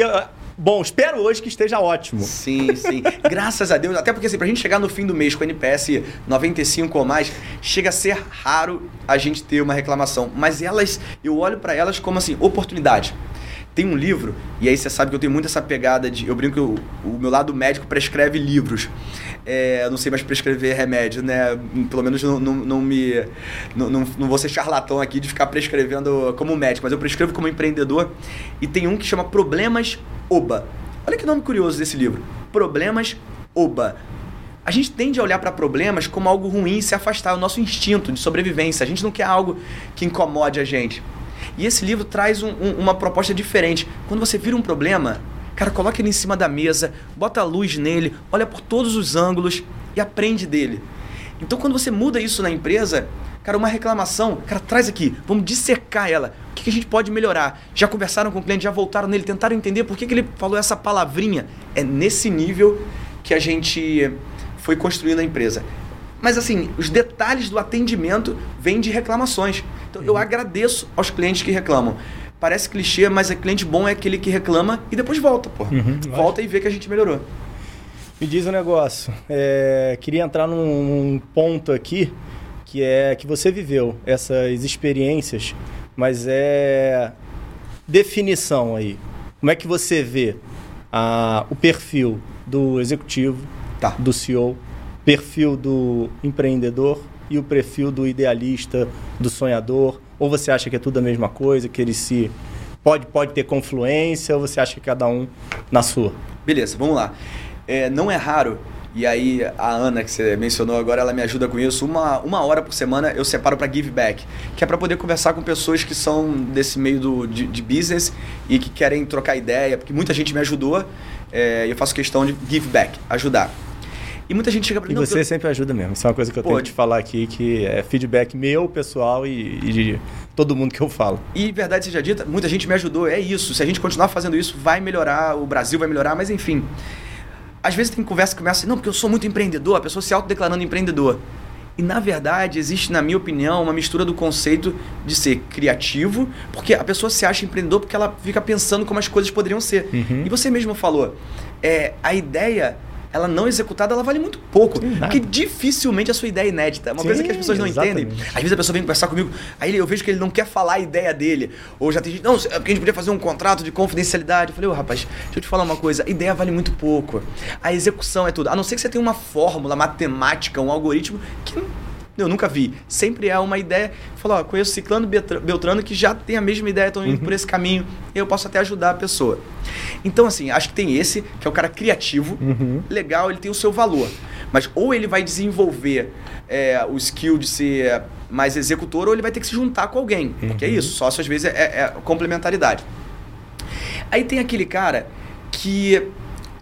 bom, espero hoje que esteja ótimo. Sim, sim. <laughs> Graças a Deus. Até porque assim, pra gente chegar no fim do mês com NPS 95 ou mais, chega a ser raro a gente ter uma reclamação. Mas elas, eu olho pra elas como assim, oportunidade. Tem um livro, e aí você sabe que eu tenho muito essa pegada de. Eu brinco que o, meu lado médico prescreve livros. É, eu não sei mais prescrever remédio, né? Pelo menos não, não, não me. Não, não, não vou ser charlatão aqui de ficar prescrevendo como médico, mas eu prescrevo como empreendedor. E tem um que chama Problemas Oba. Olha que nome curioso desse livro. Problemas Oba. A gente tende a olhar para problemas como algo ruim e se afastar, é o nosso instinto de sobrevivência. A gente não quer algo que incomode a gente. E esse livro traz um- um- uma proposta diferente. Quando você vira um problema, cara, coloca ele em cima da mesa, bota a luz nele, olha por todos os ângulos e aprende dele. Então, quando você muda isso na empresa, cara, uma reclamação, cara, traz aqui, vamos dissecar ela. O que, que a gente pode melhorar? Já conversaram com o cliente, já voltaram nele, tentaram entender por que, que ele falou essa palavrinha. É nesse nível que a gente foi construindo a empresa. Mas assim, os detalhes do atendimento vêm de reclamações. Então eu agradeço aos clientes que reclamam. Parece clichê, mas é cliente bom é aquele que reclama e depois volta, pô. Uhum, volta e vê que a gente melhorou. Me diz um negócio. é, queria entrar num, num ponto aqui que é que você viveu essas experiências, mas é definição aí. Como é que você vê a- o perfil do executivo, Tá. do CEO, perfil do empreendedor e o perfil do idealista, do sonhador? Ou você acha que é tudo a mesma coisa, que eles se pode pode ter confluência, ou você acha que cada um na sua? Beleza, vamos lá. É, não é raro, e aí a Ana que você mencionou agora, ela me ajuda com isso. Uma, uma hora por semana eu separo para give back, que é para poder conversar com pessoas que são desse meio do, de, de business e que querem trocar ideia, porque muita gente me ajudou é, eu faço questão de give back, ajudar. E muita gente chega para E mim, "Não, você eu- sempre ajuda mesmo. Isso é uma coisa que eu Pô, tenho que te falar aqui, que é feedback meu, pessoal e, e de todo mundo que eu falo. E verdade seja dita, muita gente me ajudou, é isso. Se a gente continuar fazendo isso, vai melhorar, o Brasil vai melhorar, mas enfim. Às vezes tem conversa que começa assim, não, porque eu sou muito empreendedor, a pessoa se autodeclarando empreendedor. E na verdade, existe, na minha opinião, uma mistura do conceito de ser criativo, porque a pessoa se acha empreendedor porque ela fica pensando como as coisas poderiam ser. Uhum. E você mesmo falou, é, a ideia, ela não executada, ela vale muito pouco. Sim. Porque dificilmente a sua ideia é inédita. É uma coisa que as Sim, pessoas não entendem. exatamente. Às vezes a pessoa vem conversar comigo, aí eu vejo que ele não quer falar a ideia dele. Ou já tem gente, não, porque a gente podia fazer um contrato de confidencialidade. Eu falei, ô rapaz, deixa eu te falar uma coisa, a ideia vale muito pouco. A execução é tudo. A não ser que você tenha uma fórmula matemática, um algoritmo que eu nunca vi. Sempre é uma ideia. Falou, ó, conheço Ciclano Beltrano que já tem a mesma ideia, estão indo por esse caminho. Eu posso até ajudar a pessoa. Então, assim, acho que tem esse, que é o cara criativo, Uhum. legal, ele tem o seu valor. Mas ou ele vai desenvolver é, o skill de ser mais executor, ou ele vai ter que se juntar com alguém. Porque é Uhum. isso, sócio às vezes é, é complementaridade. Aí tem aquele cara que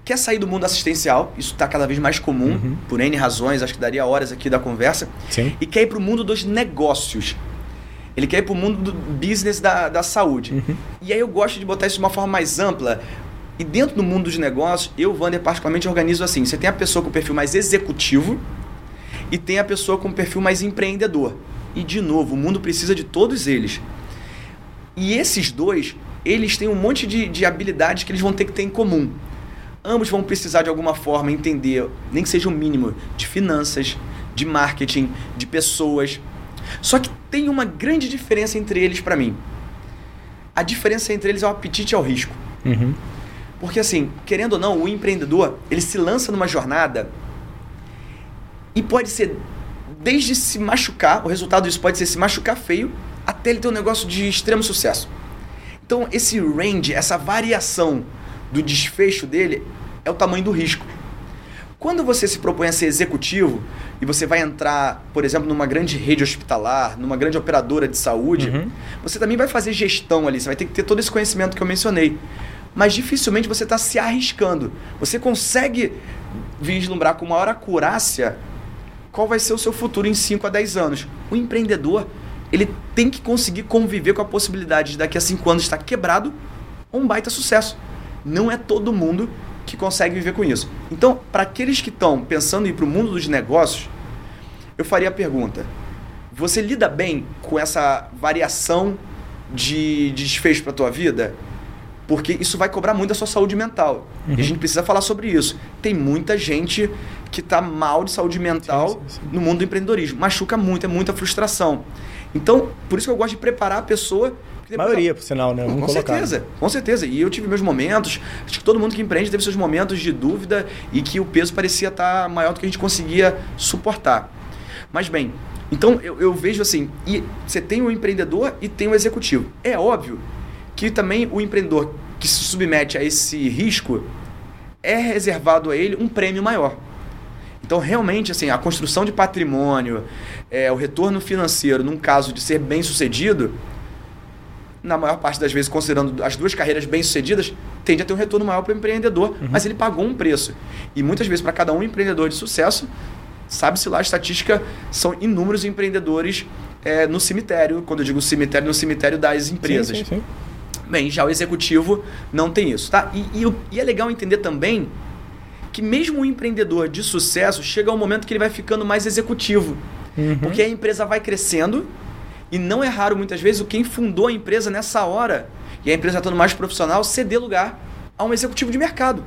quer sair do mundo assistencial, isso está cada vez mais comum, Uhum. por N razões, acho que daria horas aqui da conversa, Sim. e quer ir para o mundo dos negócios. Ele quer ir para o mundo do business da, da saúde. Uhum. E aí eu gosto de botar isso de uma forma mais ampla. E dentro do mundo dos negócios, eu, Wander, particularmente organizo assim. Você tem a pessoa com o perfil mais executivo e tem a pessoa com o perfil mais empreendedor. E, de novo, o mundo precisa de todos eles. E esses dois, eles têm um monte de, de habilidades que eles vão ter que ter em comum. Ambos vão precisar, de alguma forma, entender, nem que seja o mínimo, de finanças, de marketing, de pessoas. Só que tem uma grande diferença entre eles para mim. A diferença entre eles é o apetite ao risco. Uhum. Porque assim, querendo ou não, o empreendedor, ele se lança numa jornada e pode ser desde se machucar, o resultado disso pode ser se machucar feio, até ele ter um negócio de extremo sucesso. Então, esse range, essa variação do desfecho dele é o tamanho do risco. Quando você se propõe a ser executivo e você vai entrar, por exemplo, numa grande rede hospitalar, numa grande operadora de saúde, uhum. você também vai fazer gestão ali, você vai ter que ter todo esse conhecimento que eu mencionei. Mas dificilmente você está se arriscando. Você consegue vislumbrar com maior acurácia qual vai ser o seu futuro em 5 a 10 anos. O empreendedor, ele tem que conseguir conviver com a possibilidade de daqui a 5 anos estar quebrado ou um baita sucesso. Não é todo mundo que consegue viver com isso. Então, para aqueles que estão pensando em ir para o mundo dos negócios, eu faria a pergunta: você lida bem com essa variação de, de desfecho para a tua vida? Porque isso vai cobrar muito da sua saúde mental. Uhum. E a uhum. gente precisa falar sobre isso. Tem muita gente que está mal de saúde mental sim, sim, sim. no mundo do empreendedorismo. Machuca muito, é muita frustração. Então, por isso que eu gosto de preparar a pessoa maioria, por sinal, né? Vamos com certeza, com certeza. E eu tive meus momentos, acho que todo mundo que empreende teve seus momentos de dúvida e que o peso parecia estar maior do que a gente conseguia suportar. Mas bem, então eu, eu vejo assim, e você tem o empreendedor e tem o executivo. É óbvio que também o empreendedor que se submete a esse risco é reservado a ele um prêmio maior. Então, realmente, assim, a construção de patrimônio, é, o retorno financeiro, num caso de ser bem sucedido, na maior parte das vezes, considerando as duas carreiras bem-sucedidas, tende a ter um retorno maior para o empreendedor, uhum. mas ele pagou um preço. E muitas vezes, para cada um empreendedor de sucesso, sabe-se lá, a estatística são inúmeros empreendedores é, no cemitério, quando eu digo cemitério, no cemitério das empresas. Sim, sim, sim. Bem, já o executivo não tem isso, tá? E, e, e é legal entender também que mesmo o empreendedor de sucesso chega um momento que ele vai ficando mais executivo. Uhum. Porque a empresa vai crescendo e não é raro, muitas vezes, o quem fundou a empresa nessa hora, e a empresa estando mais profissional, ceder lugar a um executivo de mercado.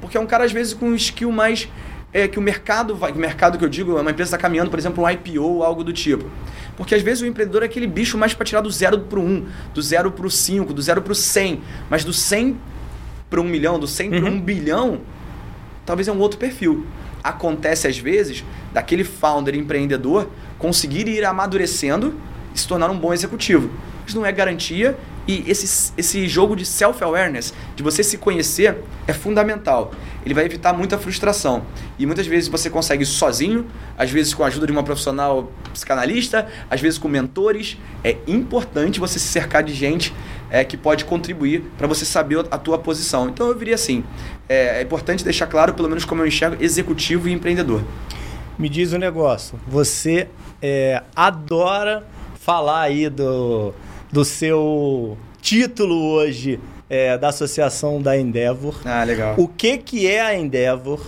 Porque é um cara, às vezes, com um skill mais. É, que o mercado vai. O mercado que eu digo, é uma empresa está caminhando, por exemplo, um IPO ou algo do tipo. Porque às vezes o empreendedor é aquele bicho mais para tirar do zero para o um, do zero para o cinco, do zero para o cem. Mas do cem para um milhão, do cem uhum. para um bilhão, talvez é um outro perfil. Acontece às vezes daquele founder empreendedor conseguir ir amadurecendo se tornar um bom executivo. Isso não é garantia e esse, esse jogo de self-awareness, de você se conhecer, é fundamental. Ele vai evitar muita frustração. E muitas vezes você consegue isso sozinho, às vezes com a ajuda de uma profissional psicanalista, às vezes com mentores. É importante você se cercar de gente é, que pode contribuir para você saber a tua posição. Então eu diria assim: é, é importante deixar claro, pelo menos como eu enxergo, executivo e empreendedor. Me diz um negócio. Você é, adora falar aí do, do seu título hoje é, da associação da Endeavor. Ah, legal. O que, que é a Endeavor?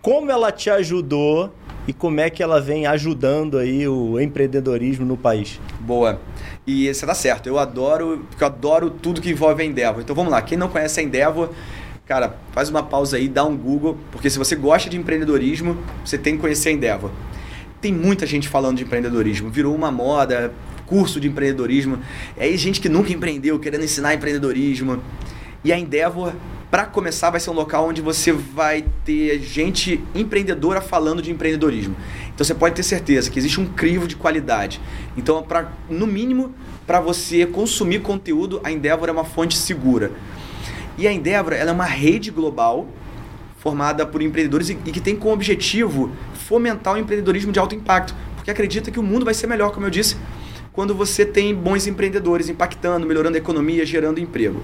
Como ela te ajudou e como é que ela vem ajudando aí o empreendedorismo no país? Boa. E você tá certo, eu adoro, porque eu adoro tudo que envolve a Endeavor. Então vamos lá, quem não conhece a Endeavor, cara, faz uma pausa aí, dá um Google, porque se você gosta de empreendedorismo, você tem que conhecer a Endeavor tem muita gente falando de empreendedorismo, virou uma moda, curso de empreendedorismo. É aí gente que nunca empreendeu, querendo ensinar empreendedorismo. E a Endeavor, para começar, vai ser um local onde você vai ter gente empreendedora falando de empreendedorismo. Então você pode ter certeza que existe um crivo de qualidade. Então, pra, no mínimo, para você consumir conteúdo, a Endeavor é uma fonte segura. E a Endeavor ela é uma rede global formada por empreendedores e, e que tem como objetivo fomentar o empreendedorismo de alto impacto, porque acredita que o mundo vai ser melhor, como eu disse, quando você tem bons empreendedores impactando, melhorando a economia, gerando emprego.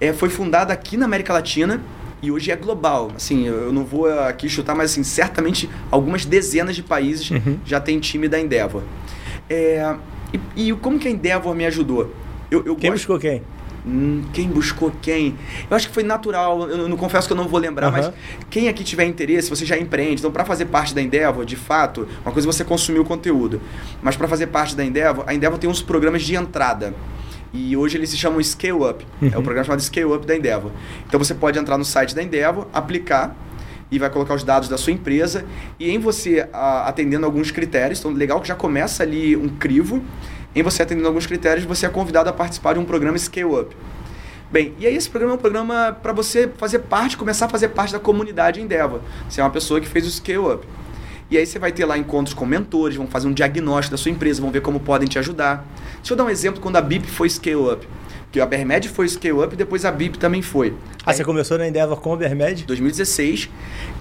É, foi fundada aqui na América Latina e hoje é global. Assim, eu não vou aqui chutar, mas assim, certamente algumas dezenas de países uhum. já tem time da Endeavor. É, E, e como que a Endeavor me ajudou? Eu, eu quem gosto... buscou quem? Hum, quem buscou quem? Eu acho que foi natural, eu não confesso que eu não vou lembrar, uhum. mas quem aqui tiver interesse, você já empreende. Então, para fazer parte da Endeavor, de fato, uma coisa é você consumir o conteúdo, mas para fazer parte da Endeavor, a Endeavor tem uns programas de entrada. E hoje eles se chamam Scale Up. Uhum. É o programa chamado Scale Up da Endeavor. Então você pode entrar no site da Endeavor, aplicar e vai colocar os dados da sua empresa e em você a, atendendo alguns critérios, então legal que já começa ali um crivo, em você atendendo alguns critérios, você é convidado a participar de um programa Scale Up. Bem, e aí esse programa é um programa para você fazer parte, começar a fazer parte da comunidade Endeavor. Você é uma pessoa que fez o Scale Up. E aí você vai ter lá encontros com mentores, vão fazer um diagnóstico da sua empresa, vão ver como podem te ajudar. Deixa eu dar um exemplo quando a BIP foi Scale Up. Que a Bermed foi Scale Up e depois a BIP também foi. Ah, aí, você começou na Endeavor com a Bermed? 2016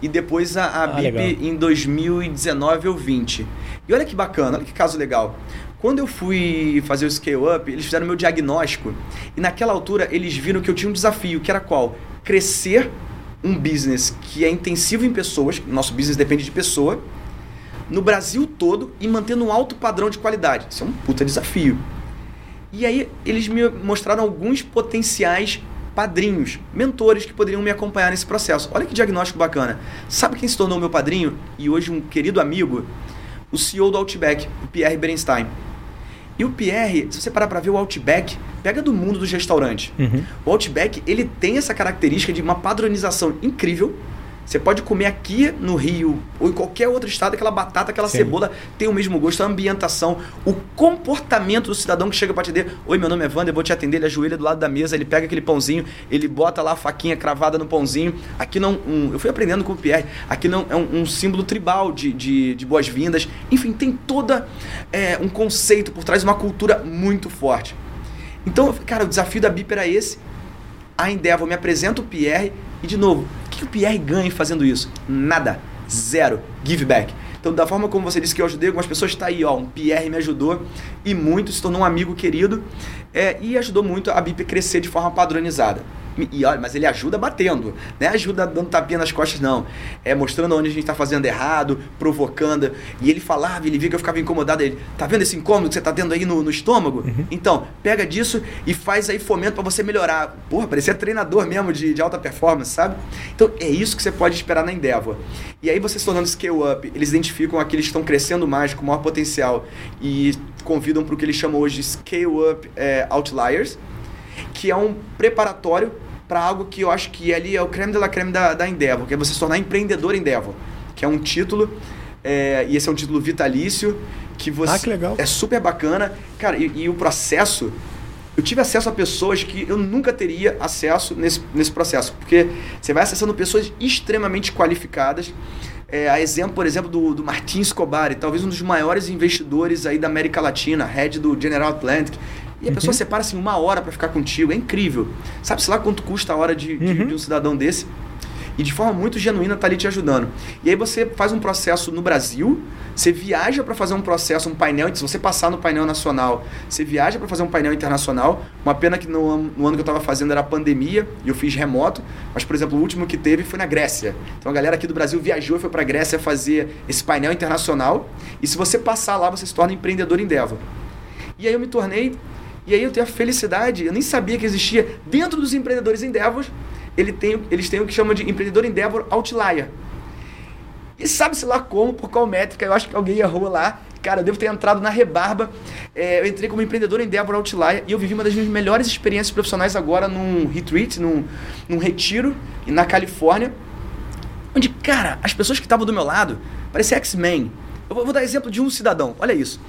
e depois a, a ah, BIP legal. em 2019 ou 20. E olha que bacana, olha que caso legal. Quando eu fui fazer o Scale Up, eles fizeram meu diagnóstico e naquela altura eles viram que eu tinha um desafio, que era qual? Crescer um business que é intensivo em pessoas, nosso business depende de pessoa, no Brasil todo e mantendo um alto padrão de qualidade. Isso é um puta desafio. E aí eles me mostraram alguns potenciais padrinhos, mentores que poderiam me acompanhar nesse processo. Olha que diagnóstico bacana. Sabe quem se tornou meu padrinho e hoje um querido amigo? O CEO do Outback, o Pierre Berenstein. E o Pierre, se você parar para ver o Outback, pega do mundo dos restaurantes. Uhum. O Outback, ele tem essa característica de uma padronização incrível você pode comer aqui no Rio ou em qualquer outro estado, aquela batata, aquela Sim. cebola tem o mesmo gosto, a ambientação, o comportamento do cidadão que chega para te atender. Oi, meu nome é Wander, vou te atender. Ele ajoelha do lado da mesa, ele pega aquele pãozinho, ele bota lá a faquinha cravada no pãozinho. Aqui não. Um, eu fui aprendendo com o Pierre, aqui não é um, um símbolo tribal de, de, de boas-vindas. Enfim, tem toda é, um conceito por trás, uma cultura muito forte. Então, cara, o desafio da BIP era esse. A Endeavor me apresenta o Pierre e, de novo, que o Pierre ganha fazendo isso? Nada. Zero. Give back. Então, da forma como você disse que eu ajudei algumas pessoas, está aí, ó, um Pierre me ajudou e muito, se tornou um amigo querido é, e ajudou muito a BIP crescer de forma padronizada. E olha, mas ele ajuda batendo, não é ajuda dando tapinha nas costas, não. É mostrando onde a gente está fazendo errado, provocando. E ele falava, ele via que eu ficava incomodado. Ele, tá vendo esse incômodo que você tá tendo aí no, no estômago? Uhum. Então, pega disso e faz aí fomento para você melhorar. Porra, parecia treinador mesmo de, de alta performance, sabe? Então, é isso que você pode esperar na Endeavor. E aí, você se tornando scale up, eles identificam aqueles que estão crescendo mais, com maior potencial e convidam para o que eles chamam hoje de scale up é, outliers que é um preparatório para algo que eu acho que ali é o creme de la creme da, da Endeavor, que é você se tornar empreendedor Endeavor, que é um título, é, e esse é um título vitalício, que você... Ah, que legal. É super bacana. Cara, e, e o processo eu tive acesso a pessoas que eu nunca teria acesso nesse, nesse processo, porque você vai acessando pessoas extremamente qualificadas. É, a exemplo, por exemplo, do, do Martin Escobar, talvez um dos maiores investidores aí da América Latina, head do General Atlantic. E a uhum. pessoa separa assim uma hora para ficar contigo. É incrível. Sabe-se lá quanto custa a hora de, de, uhum. de um cidadão desse? E de forma muito genuína tá ali te ajudando. E aí você faz um processo no Brasil, você viaja para fazer um processo, um painel, se você passar no painel nacional, você viaja para fazer um painel internacional. Uma pena que no, no ano que eu estava fazendo era pandemia e eu fiz remoto, mas por exemplo, o último que teve foi na Grécia. Então a galera aqui do Brasil viajou e foi para a Grécia fazer esse painel internacional. E se você passar lá, você se torna empreendedor em Endeavor. E aí eu me tornei e aí eu tenho a felicidade, eu nem sabia que existia, dentro dos empreendedores Endeavor, ele tem, eles têm o que chama de empreendedor Endeavor Outlier. E sabe-se lá como, por qual métrica, eu acho que alguém errou lá. Cara, eu devo ter entrado na rebarba. É, eu entrei como empreendedor Endeavor Outlier e eu vivi uma das minhas melhores experiências profissionais agora num retreat, num, num retiro na Califórnia. Onde, cara, as pessoas que estavam do meu lado pareciam X-Men. Eu vou, vou dar exemplo de um cidadão. Olha isso.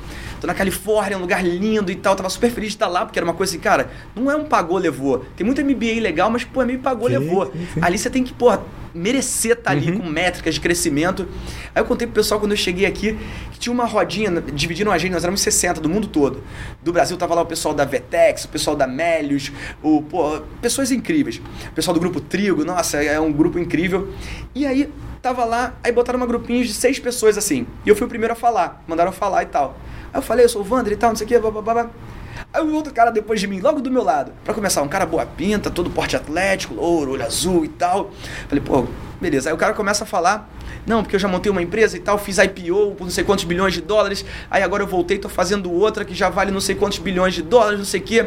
Tô na Califórnia, um lugar lindo e tal. Tava super feliz de estar lá, porque era uma coisa assim, cara, não é um pagou, levou. Tem muito MBA legal, mas, pô, é meio pagou, sim, levou. Sim, sim. Ali você tem que, pô, merecer estar ali uhum. com métricas de crescimento. Aí eu contei pro pessoal quando eu cheguei aqui que tinha uma rodinha, dividiram a gente, nós éramos 60 do mundo todo. Do Brasil tava lá o pessoal da Vetex, o pessoal da Melius, o, pô, pessoas incríveis. O pessoal do grupo Trigo, nossa, é um grupo incrível. E aí tava lá, aí botaram uma grupinha de seis pessoas assim. E eu fui o primeiro a falar, mandaram falar e tal. Aí eu falei, eu sou o Wander e tal, não sei o que, blá, blá, blá. Aí o outro cara depois de mim, logo do meu lado. Pra começar, um cara boa pinta, todo porte atlético, louro, olho azul e tal. Falei, pô, beleza. Aí o cara começa a falar, não, porque eu já montei uma empresa e tal, fiz IPO por não sei quantos bilhões de dólares. Aí agora eu voltei, tô fazendo outra que já vale não sei quantos bilhões de dólares, não sei o quê.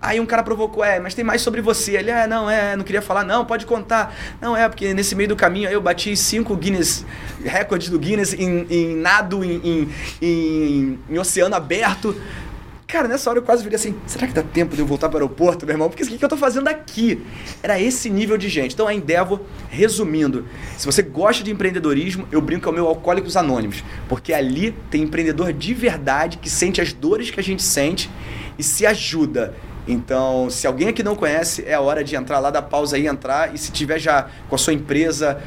Aí um cara provocou, é, mas tem mais sobre você. Ele, é, não, é, não queria falar, não, pode contar. Não, é, porque nesse meio do caminho aí eu bati cinco Guinness, recordes do Guinness em, em nado, em, em, em, em oceano aberto. Cara, nessa hora eu quase virei assim, será que dá tempo de eu voltar para o aeroporto, meu irmão? Porque o que eu tô fazendo aqui? Era esse nível de gente. Então a Endeavor, resumindo, se você gosta de empreendedorismo, eu brinco com é o meu Alcoólicos Anônimos. Porque ali tem empreendedor de verdade que sente as dores que a gente sente e se ajuda. Então, se alguém aqui não conhece, é a hora de entrar lá, dar pausa aí, entrar. E se tiver já com a sua empresa,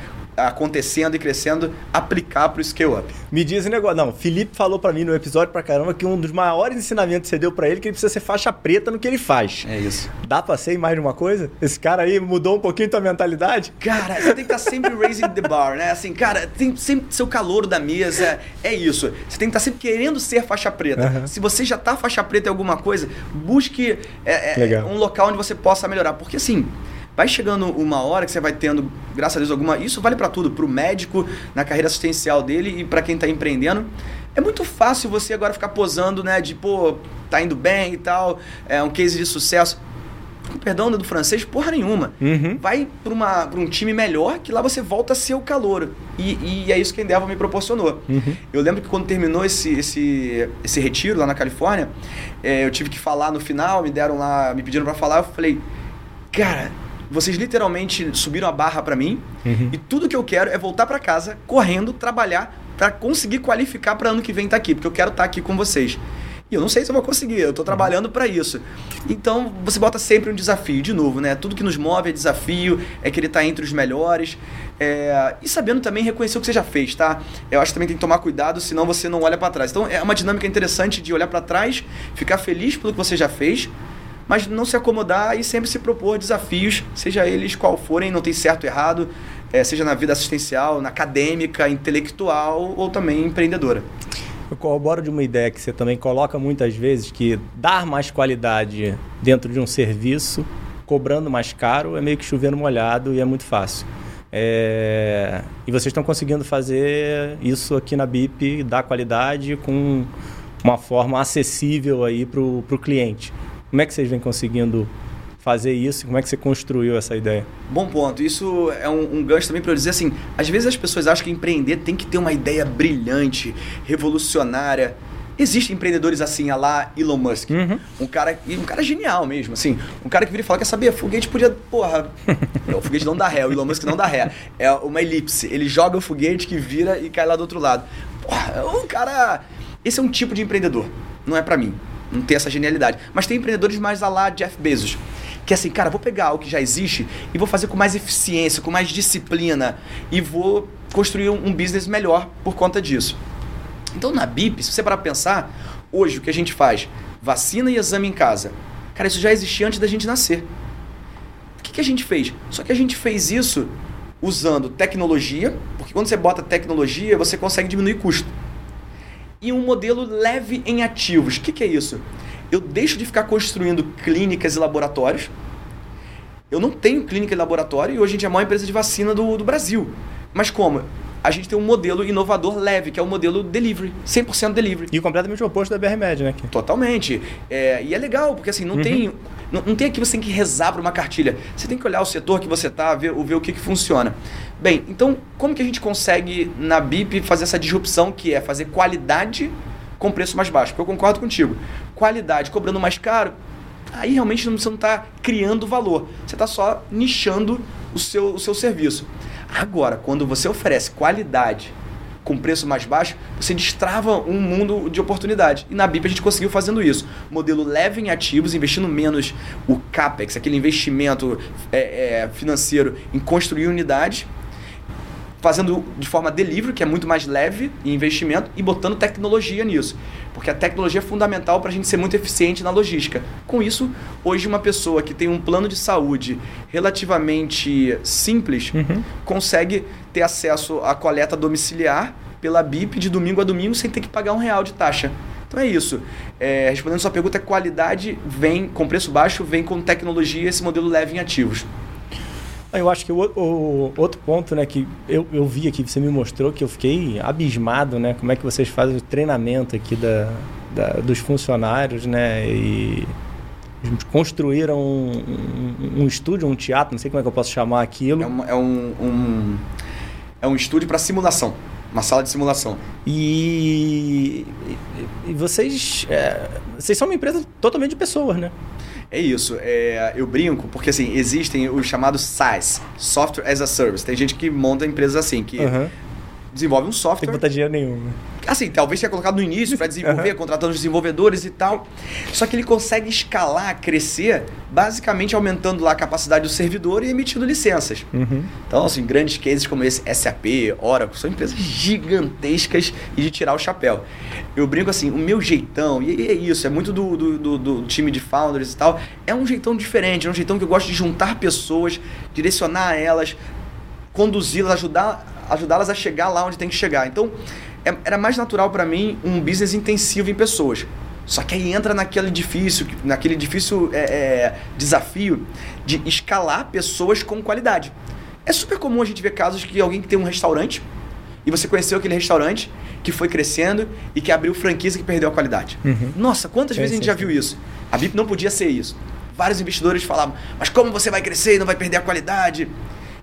acontecendo e crescendo, aplicar para o scale up. Me diz um negócio. Não, Felipe falou para mim no episódio pra caramba que um dos maiores ensinamentos que você deu para ele é que ele precisa ser faixa preta no que ele faz. É isso. Dá pra ser mais de uma coisa? Esse cara aí mudou um pouquinho tua mentalidade? Cara, você tem que estar tá sempre <laughs> raising the bar, né? Assim, cara, tem sempre seu calor da mesa. É isso. Você tem que estar tá sempre querendo ser faixa preta. Uhum. Se você já tá faixa preta em alguma coisa, busque é, é, um local onde você possa melhorar. Porque assim vai chegando uma hora que você vai tendo, graças a Deus, alguma. Isso vale para tudo, para o médico, na carreira assistencial dele e para quem está empreendendo. É muito fácil você agora ficar posando, né? De, pô, tá indo bem e tal, é um case de sucesso. Perdão do francês, porra nenhuma. Uhum. Vai para um time melhor que lá você volta a ser o calor. E, e é isso que a Endeavor me proporcionou. Uhum. Eu lembro que quando terminou esse, esse, esse retiro lá na Califórnia, é, eu tive que falar no final, me deram lá, me pediram para falar, eu falei, cara, vocês literalmente subiram a barra para mim uhum. e tudo que eu quero é voltar para casa correndo, trabalhar para conseguir qualificar para ano que vem estar tá aqui, porque eu quero estar tá aqui com vocês. E eu não sei se eu vou conseguir, eu estou trabalhando para isso. Então, você bota sempre um desafio, de novo, né? Tudo que nos move é desafio, é querer estar tá entre os melhores. É... E sabendo também reconhecer o que você já fez, tá? Eu acho que também tem que tomar cuidado, senão você não olha para trás. Então, é uma dinâmica interessante de olhar para trás, ficar feliz pelo que você já fez, mas não se acomodar e sempre se propor desafios, seja eles qual forem, não tem certo ou errado, é, seja na vida assistencial, na acadêmica, intelectual ou também empreendedora. Eu corroboro de uma ideia que você também coloca muitas vezes, que dar mais qualidade dentro de um serviço, cobrando mais caro, é meio que chovendo molhado e é muito fácil. É... E vocês estão conseguindo fazer isso aqui na BIP, dar qualidade com uma forma acessível aí para o cliente. Como é que vocês vêm conseguindo fazer isso? Como é que você construiu essa ideia? Bom ponto. Isso é um, um gancho também para eu dizer assim: às vezes as pessoas acham que empreender tem que ter uma ideia brilhante, revolucionária. Existem empreendedores assim, a lá Elon Musk. Uhum. Um cara um cara genial mesmo, assim. Um cara que vira e fala, quer saber, foguete podia, porra... <laughs> o foguete não dá ré, o Elon Musk não dá ré. É uma elipse. Ele joga o foguete que vira e cai lá do outro lado. Porra, um cara... Esse é um tipo de empreendedor. Não é para mim não tem essa genialidade. Mas tem empreendedores mais a lá Jeff Bezos. Que é assim, cara, vou pegar o que já existe e vou fazer com mais eficiência, com mais disciplina e vou construir um, business melhor por conta disso. Então na BIP, se você parar pra pensar, hoje o que a gente faz? Vacina e exame em casa. Cara, isso já existia antes da gente nascer. O que, que a gente fez? Só que a gente fez isso usando tecnologia, porque quando você bota tecnologia, você consegue diminuir custo e um modelo leve em ativos. O que, que é isso? Eu deixo de ficar construindo clínicas e laboratórios. Eu não tenho clínica e laboratório e hoje a gente é a maior empresa de vacina do, do Brasil. Mas como? a gente tem um modelo inovador leve, que é o modelo delivery, 100% delivery. E completamente oposto da BRMed, né? Aqui. Totalmente. É, e é legal, porque assim, não uhum. tem não, não, tem aqui você tem que rezar para uma cartilha. Você tem que olhar o setor que você está, ver, ver o que, que funciona. Bem, então como que a gente consegue na BIP fazer essa disrupção que é fazer qualidade com preço mais baixo? Porque eu concordo contigo. Qualidade cobrando mais caro, aí realmente você não está criando valor. Você está só nichando o seu, o seu serviço. Agora, quando você oferece qualidade com preço mais baixo, você destrava um mundo de oportunidade. E na BIP a gente conseguiu fazendo isso. Modelo leve em ativos, investindo menos o CAPEX, aquele investimento é, é, financeiro em construir unidades fazendo de forma delivery, que é muito mais leve em investimento, e botando tecnologia nisso. Porque a tecnologia é fundamental para a gente ser muito eficiente na logística. Com isso, hoje uma pessoa que tem um plano de saúde relativamente simples uhum. consegue ter acesso à coleta domiciliar pela BIP de domingo a domingo sem ter que pagar um real de taxa. Então é isso. É, respondendo sua pergunta, qualidade vem com preço baixo, vem com tecnologia, esse modelo leve em ativos. Eu acho que o, o, outro ponto, né, que eu, eu vi aqui, você me mostrou, que eu fiquei abismado, né, como é que vocês fazem o treinamento aqui da, da dos funcionários, né, e construíram um, um, um, estúdio, um teatro, não sei como é que eu posso chamar aquilo. É, uma, é um, um, é um estúdio para simulação, uma sala de simulação. E, e, e vocês, é, vocês são uma empresa totalmente de pessoas, né? É isso. É, eu brinco porque assim existem os chamados SaaS, Software as a Service. Tem gente que monta empresas assim que uhum. Desenvolve um software. Tem que botar dinheiro nenhum. Né? Assim, talvez tenha colocado no início para desenvolver, contratando os desenvolvedores e tal. Só que ele consegue escalar, crescer, basicamente aumentando lá a capacidade do servidor e emitindo licenças. Uhum. Então, assim, grandes cases como esse, SAP, Oracle, são empresas gigantescas e de tirar o chapéu. Eu brinco assim, o meu jeitão, e é isso, é muito do, do, do, do time de founders e tal, é um jeitão diferente, é um jeitão que eu gosto de juntar pessoas, direcionar elas, conduzi-las, ajudar ajudá-las a chegar lá onde tem que chegar. Então, é, era mais natural para mim um business intensivo em pessoas. Só que aí entra naquele difícil, naquele difícil é, é, desafio de escalar pessoas com qualidade. É super comum a gente ver casos que alguém que tem um restaurante e você conheceu aquele restaurante que foi crescendo e que abriu franquia que perdeu a qualidade. Uhum. Nossa, quantas vezes a gente já viu isso? A BIP não podia ser isso. Vários investidores falavam, mas como você vai crescer e não vai perder a qualidade?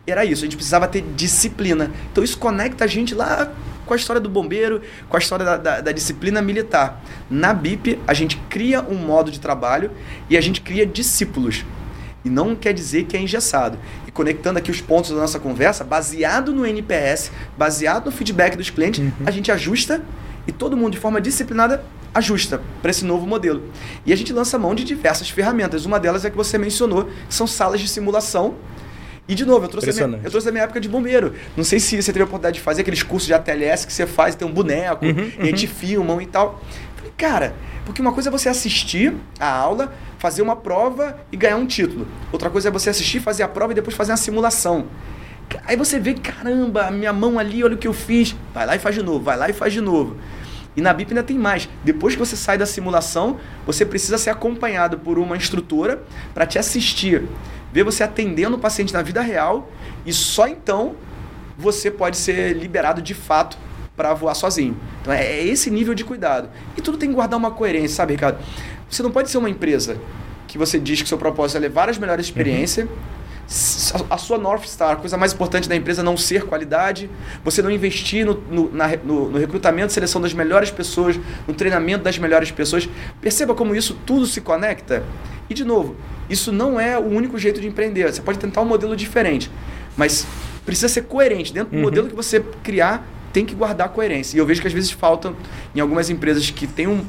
Era isso, a gente precisava ter disciplina. Então isso conecta a gente lá com a história do bombeiro, com a história da, da, da, disciplina militar. Na BIP, a gente cria um modo de trabalho e a gente cria discípulos. E não quer dizer que é engessado. E conectando aqui os pontos da nossa conversa, baseado no NPS, baseado no feedback dos clientes, uhum. a gente ajusta e todo mundo, de forma disciplinada, ajusta para esse novo modelo. E a gente lança mão de diversas ferramentas. Uma delas é que você mencionou, que são salas de simulação e de novo, eu trouxe, a minha, eu trouxe a minha época de bombeiro. Não sei se você teve a oportunidade de fazer aqueles cursos de ATLS que você faz, tem um boneco, uhum, e a gente uhum. filmam e tal. Falei, cara, porque uma coisa é você assistir a aula, fazer uma prova e ganhar um título. Outra coisa é você assistir, fazer a prova e depois fazer uma simulação. Aí você vê, caramba, minha mão ali, olha o que eu fiz. Vai lá e faz de novo, vai lá e faz de novo. E na BIP ainda tem mais. Depois que você sai da simulação, você precisa ser acompanhado por uma instrutora para te assistir ver você atendendo o paciente na vida real e só então você pode ser liberado de fato para voar sozinho. Então é, é esse nível de cuidado. E tudo tem que guardar uma coerência, sabe, Ricardo? Você não pode ser uma empresa que você diz que seu propósito é levar as melhores experiências. Uhum. A sua North Star, a coisa mais importante da empresa não ser qualidade, você não investir no, no, na, no, no recrutamento, seleção das melhores pessoas, no treinamento das melhores pessoas. Perceba como isso tudo se conecta. E de novo, isso não é o único jeito de empreender. Você pode tentar um modelo diferente, mas precisa ser coerente. Dentro do uhum. modelo que você criar, tem que guardar coerência. E eu vejo que às vezes falta em algumas empresas que têm um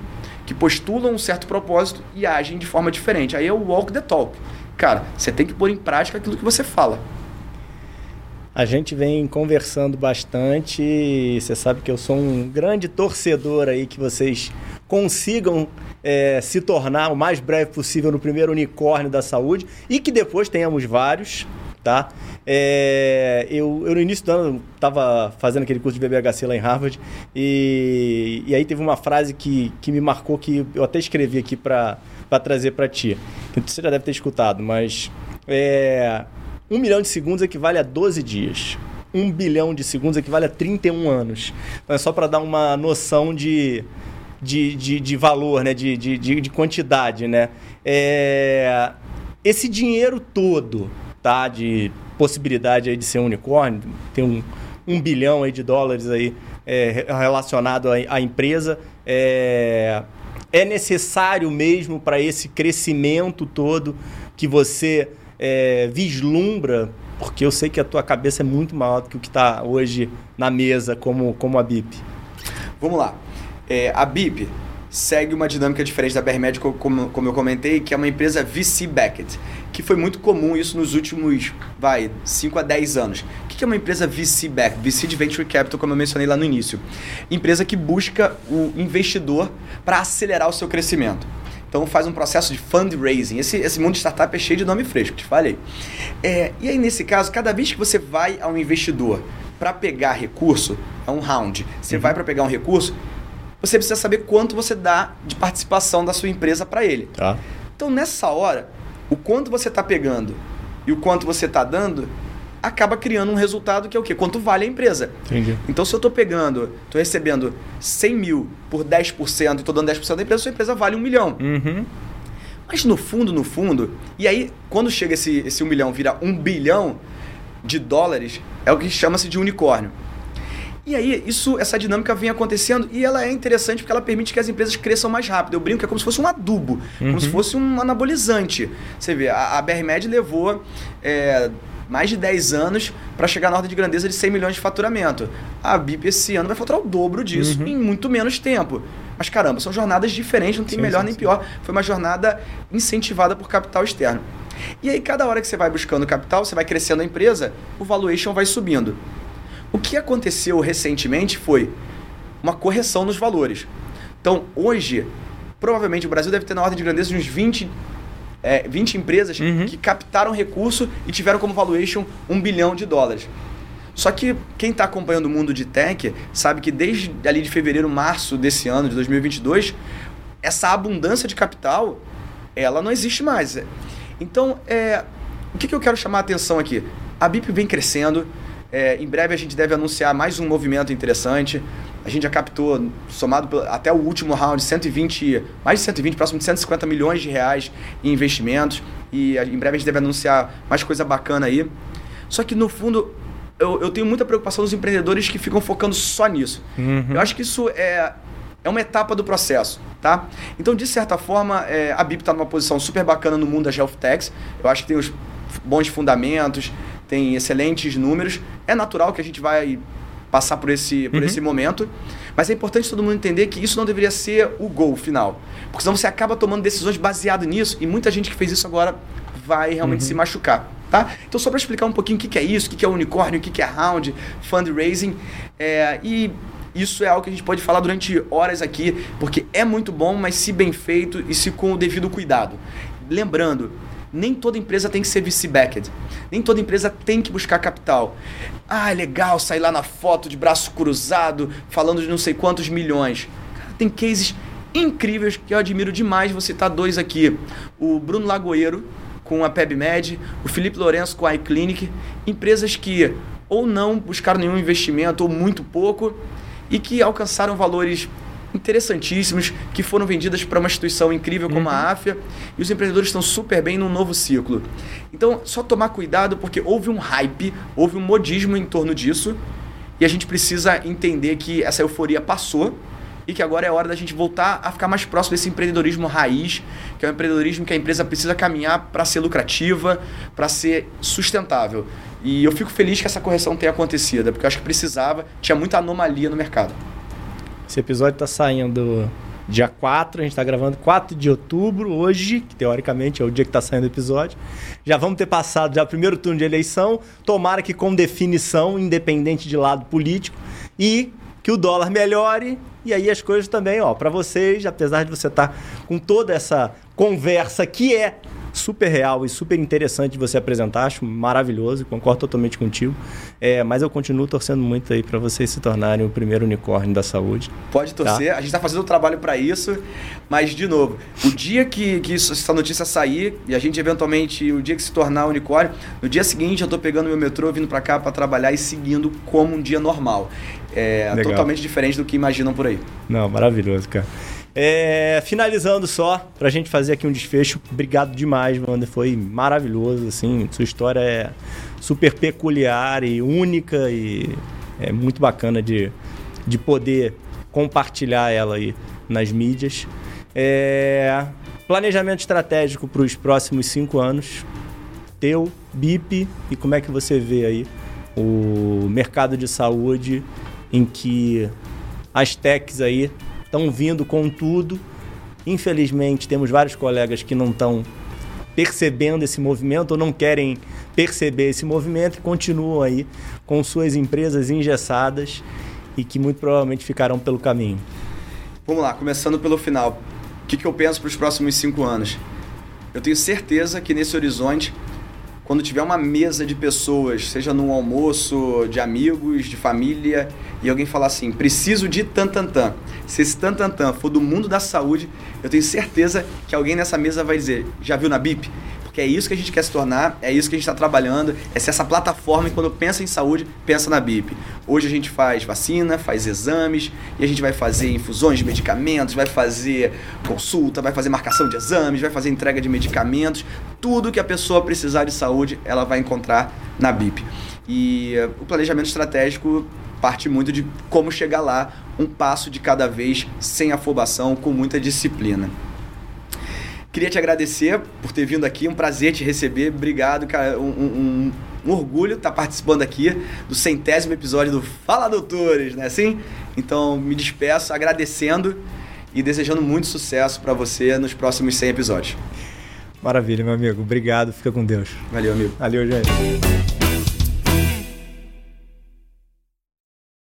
que postulam um certo propósito e agem de forma diferente. Aí é o walk the talk. Cara, você tem que pôr em prática aquilo que você fala. A gente vem conversando bastante você sabe que eu sou um grande torcedor aí que vocês consigam é, se tornar o mais breve possível no primeiro unicórnio da saúde e que depois tenhamos vários, tá? É, eu, eu, no início do ano estava fazendo aquele curso de BBHC lá em Harvard e, e aí teve uma frase que, que me marcou que eu até escrevi aqui para trazer para ti. Que você já deve ter escutado, mas é, um milhão de segundos equivale a 12 dias. Um bilhão de segundos equivale a 31 anos. Então é só para dar uma noção de, de, de, de valor, né? de, de, de quantidade. Né? É... Esse dinheiro todo tá? de possibilidade aí de ser um unicórnio, tem um, um bilhão aí de dólares aí, é, relacionado à, à empresa, é, é necessário mesmo para esse crescimento todo que você é, vislumbra porque eu sei que a tua cabeça é muito maior do que o que está hoje na mesa como, como a BIP. Vamos lá. É, a BIP segue uma dinâmica diferente da BR Medical, como, como eu comentei, que é uma empresa VC-backed, que foi muito comum isso nos últimos, vai, 5 a 10 anos. O que é uma empresa VC-backed? VC de Venture Capital, como eu mencionei lá no início. Empresa que busca o investidor para acelerar o seu crescimento. Então faz um processo de fundraising. Esse, esse mundo de startup é cheio de nome fresco, te falei. É, e aí, nesse caso, cada vez que você vai a um investidor para pegar recurso, é um round, você uhum. vai para pegar um recurso, você precisa saber quanto você dá de participação da sua empresa para ele. Tá. Então, nessa hora, o quanto você está pegando e o quanto você está dando acaba criando um resultado que é o quê? Quanto vale a empresa. Entendi. Então, se eu estou pegando, estou recebendo 100 mil por 10% e estou dando 10% da empresa, sua empresa vale um milhão. Uhum. Mas no fundo, no fundo, e aí quando chega esse, esse 1 milhão, vira 1 bilhão de dólares, é o que chama-se de unicórnio. E aí, isso, essa dinâmica vem acontecendo e ela é interessante porque ela permite que as empresas cresçam mais rápido. Eu brinco que é como se fosse um adubo, Uhum. como se fosse um anabolizante. Você vê, a, a BRMed levou é, mais de 10 anos para chegar na ordem de grandeza de 100 milhões de faturamento. A BIP esse ano vai faturar o dobro disso Uhum. em muito menos tempo. Mas caramba, são jornadas diferentes, não tem Sim, melhor sim, nem sim. pior. Foi uma jornada incentivada por capital externo. E aí, cada hora que você vai buscando capital, você vai crescendo a empresa, o valuation vai subindo. O que aconteceu recentemente foi uma correção nos valores. Então, hoje, provavelmente o Brasil deve ter na ordem de grandeza de uns 20, é, 20 empresas Uhum. que captaram recurso e tiveram como valuation 1 bilhão de dólares. Só que quem está acompanhando o mundo de tech sabe que desde ali de fevereiro, março desse ano, de 2022, essa abundância de capital, ela não existe mais. Então, é, o que, que eu quero chamar a atenção aqui? A BIP vem crescendo, é, em breve a gente deve anunciar mais um movimento interessante. A gente já captou, somado até o último round, 120, mais de 120, próximo de 150 milhões de reais em investimentos. E em breve a gente deve anunciar mais coisa bacana aí. Só que no fundo, eu, eu tenho muita preocupação dos empreendedores que ficam focando só nisso. Uhum. Eu acho que isso é, é uma etapa do processo, tá? Então, de certa forma, é, a BIP está numa posição super bacana no mundo das health techs. Eu acho que tem os bons fundamentos, tem excelentes números. É natural que a gente vai passar por esse, por Uhum. esse momento, mas é importante todo mundo entender que isso não deveria ser o gol final. Porque senão você acaba tomando decisões baseado nisso e muita gente que fez isso agora vai realmente se machucar. Tá? Então, só para explicar um pouquinho o que que é isso, o que que é unicórnio, o que que é round, fundraising, é, e isso é algo que a gente pode falar durante horas aqui, porque é muito bom, mas se bem feito e se com o devido cuidado. Lembrando, nem toda empresa tem que ser VC-backed. Nem toda empresa tem que buscar capital. Ah, legal sair lá na foto de braço cruzado, falando de não sei quantos milhões. Cara, tem cases incríveis que eu admiro demais. Vou citar dois aqui. O Bruno Lagoeiro, com a PebMed, o Felipe Lourenço com a iClinic. Empresas que ou não buscaram nenhum investimento, ou muito pouco, e que alcançaram valores interessantíssimos, que foram vendidas para uma instituição incrível como a AFIA, e os empreendedores estão super bem num novo ciclo. Então, só tomar cuidado porque houve um hype, houve um modismo em torno disso, e a gente precisa entender que essa euforia passou e que agora é hora da gente voltar a ficar mais próximo desse empreendedorismo raiz, que é um empreendedorismo que a empresa precisa caminhar para ser lucrativa, para ser sustentável. E eu fico feliz que essa correção tenha acontecido, porque eu acho que precisava, tinha muita anomalia no mercado. Esse episódio está saindo dia 4, a gente está gravando 4 de outubro, hoje, que teoricamente é o dia que está saindo o episódio. Já vamos ter passado já o primeiro turno de eleição, tomara que com definição, independente de lado político, e que o dólar melhore, e aí as coisas também, ó, para vocês, apesar de você estar com toda essa conversa que é super real e super interessante de você apresentar, acho maravilhoso, concordo totalmente contigo. É, mas eu continuo torcendo muito aí para vocês se tornarem o primeiro unicórnio da saúde. Pode torcer, a gente está fazendo o trabalho para isso, mas, de novo, o dia que, que isso- essa notícia sair e a gente eventualmente, o dia que se tornar unicórnio, no dia seguinte eu estou pegando meu metrô, vindo para cá para trabalhar e seguindo como um dia normal. É Legal. totalmente diferente do que imaginam por aí. Não, maravilhoso, cara. É, finalizando só, pra gente fazer aqui um desfecho, obrigado demais, Wander. Foi maravilhoso, assim. Sua história é super peculiar e única e é muito bacana de, de poder compartilhar ela aí nas mídias. É, planejamento estratégico para os próximos cinco anos. Teu, BIP e como é que você vê aí o mercado de saúde em que as techs aí estão vindo com tudo. Infelizmente, temos vários colegas que não estão percebendo esse movimento ou não querem perceber esse movimento e continuam aí com suas empresas engessadas e que muito provavelmente ficarão pelo caminho. Vamos lá, começando pelo final. O que, que eu penso para os próximos cinco anos? Eu tenho certeza que nesse horizonte, quando tiver uma mesa de pessoas, seja num almoço de amigos, de família, e alguém falar assim, preciso de tantantã. Se esse tantantã for do mundo da saúde, eu tenho certeza que alguém nessa mesa vai dizer, já viu na BIP? Porque é isso que a gente quer se tornar, é isso que a gente está trabalhando, é ser essa plataforma e quando pensa em saúde, pensa na BIP. Hoje a gente faz vacina, faz exames, e a gente vai fazer infusões de medicamentos, vai fazer consulta, vai fazer marcação de exames, vai fazer entrega de medicamentos, tudo que a pessoa precisar de saúde, ela vai encontrar na BIP. E uh, o planejamento estratégico parte muito de como chegar lá, um passo de cada vez, sem afobação, com muita disciplina. Queria te agradecer por ter vindo aqui, um prazer te receber. Obrigado, cara. Um, um, um orgulho estar participando aqui do centésimo episódio do Fala Doutores, né? Assim? Então, me despeço agradecendo e desejando muito sucesso para você nos próximos 100 episódios. Maravilha, meu amigo. Obrigado. Fica com Deus. Valeu, amigo. Valeu, gente.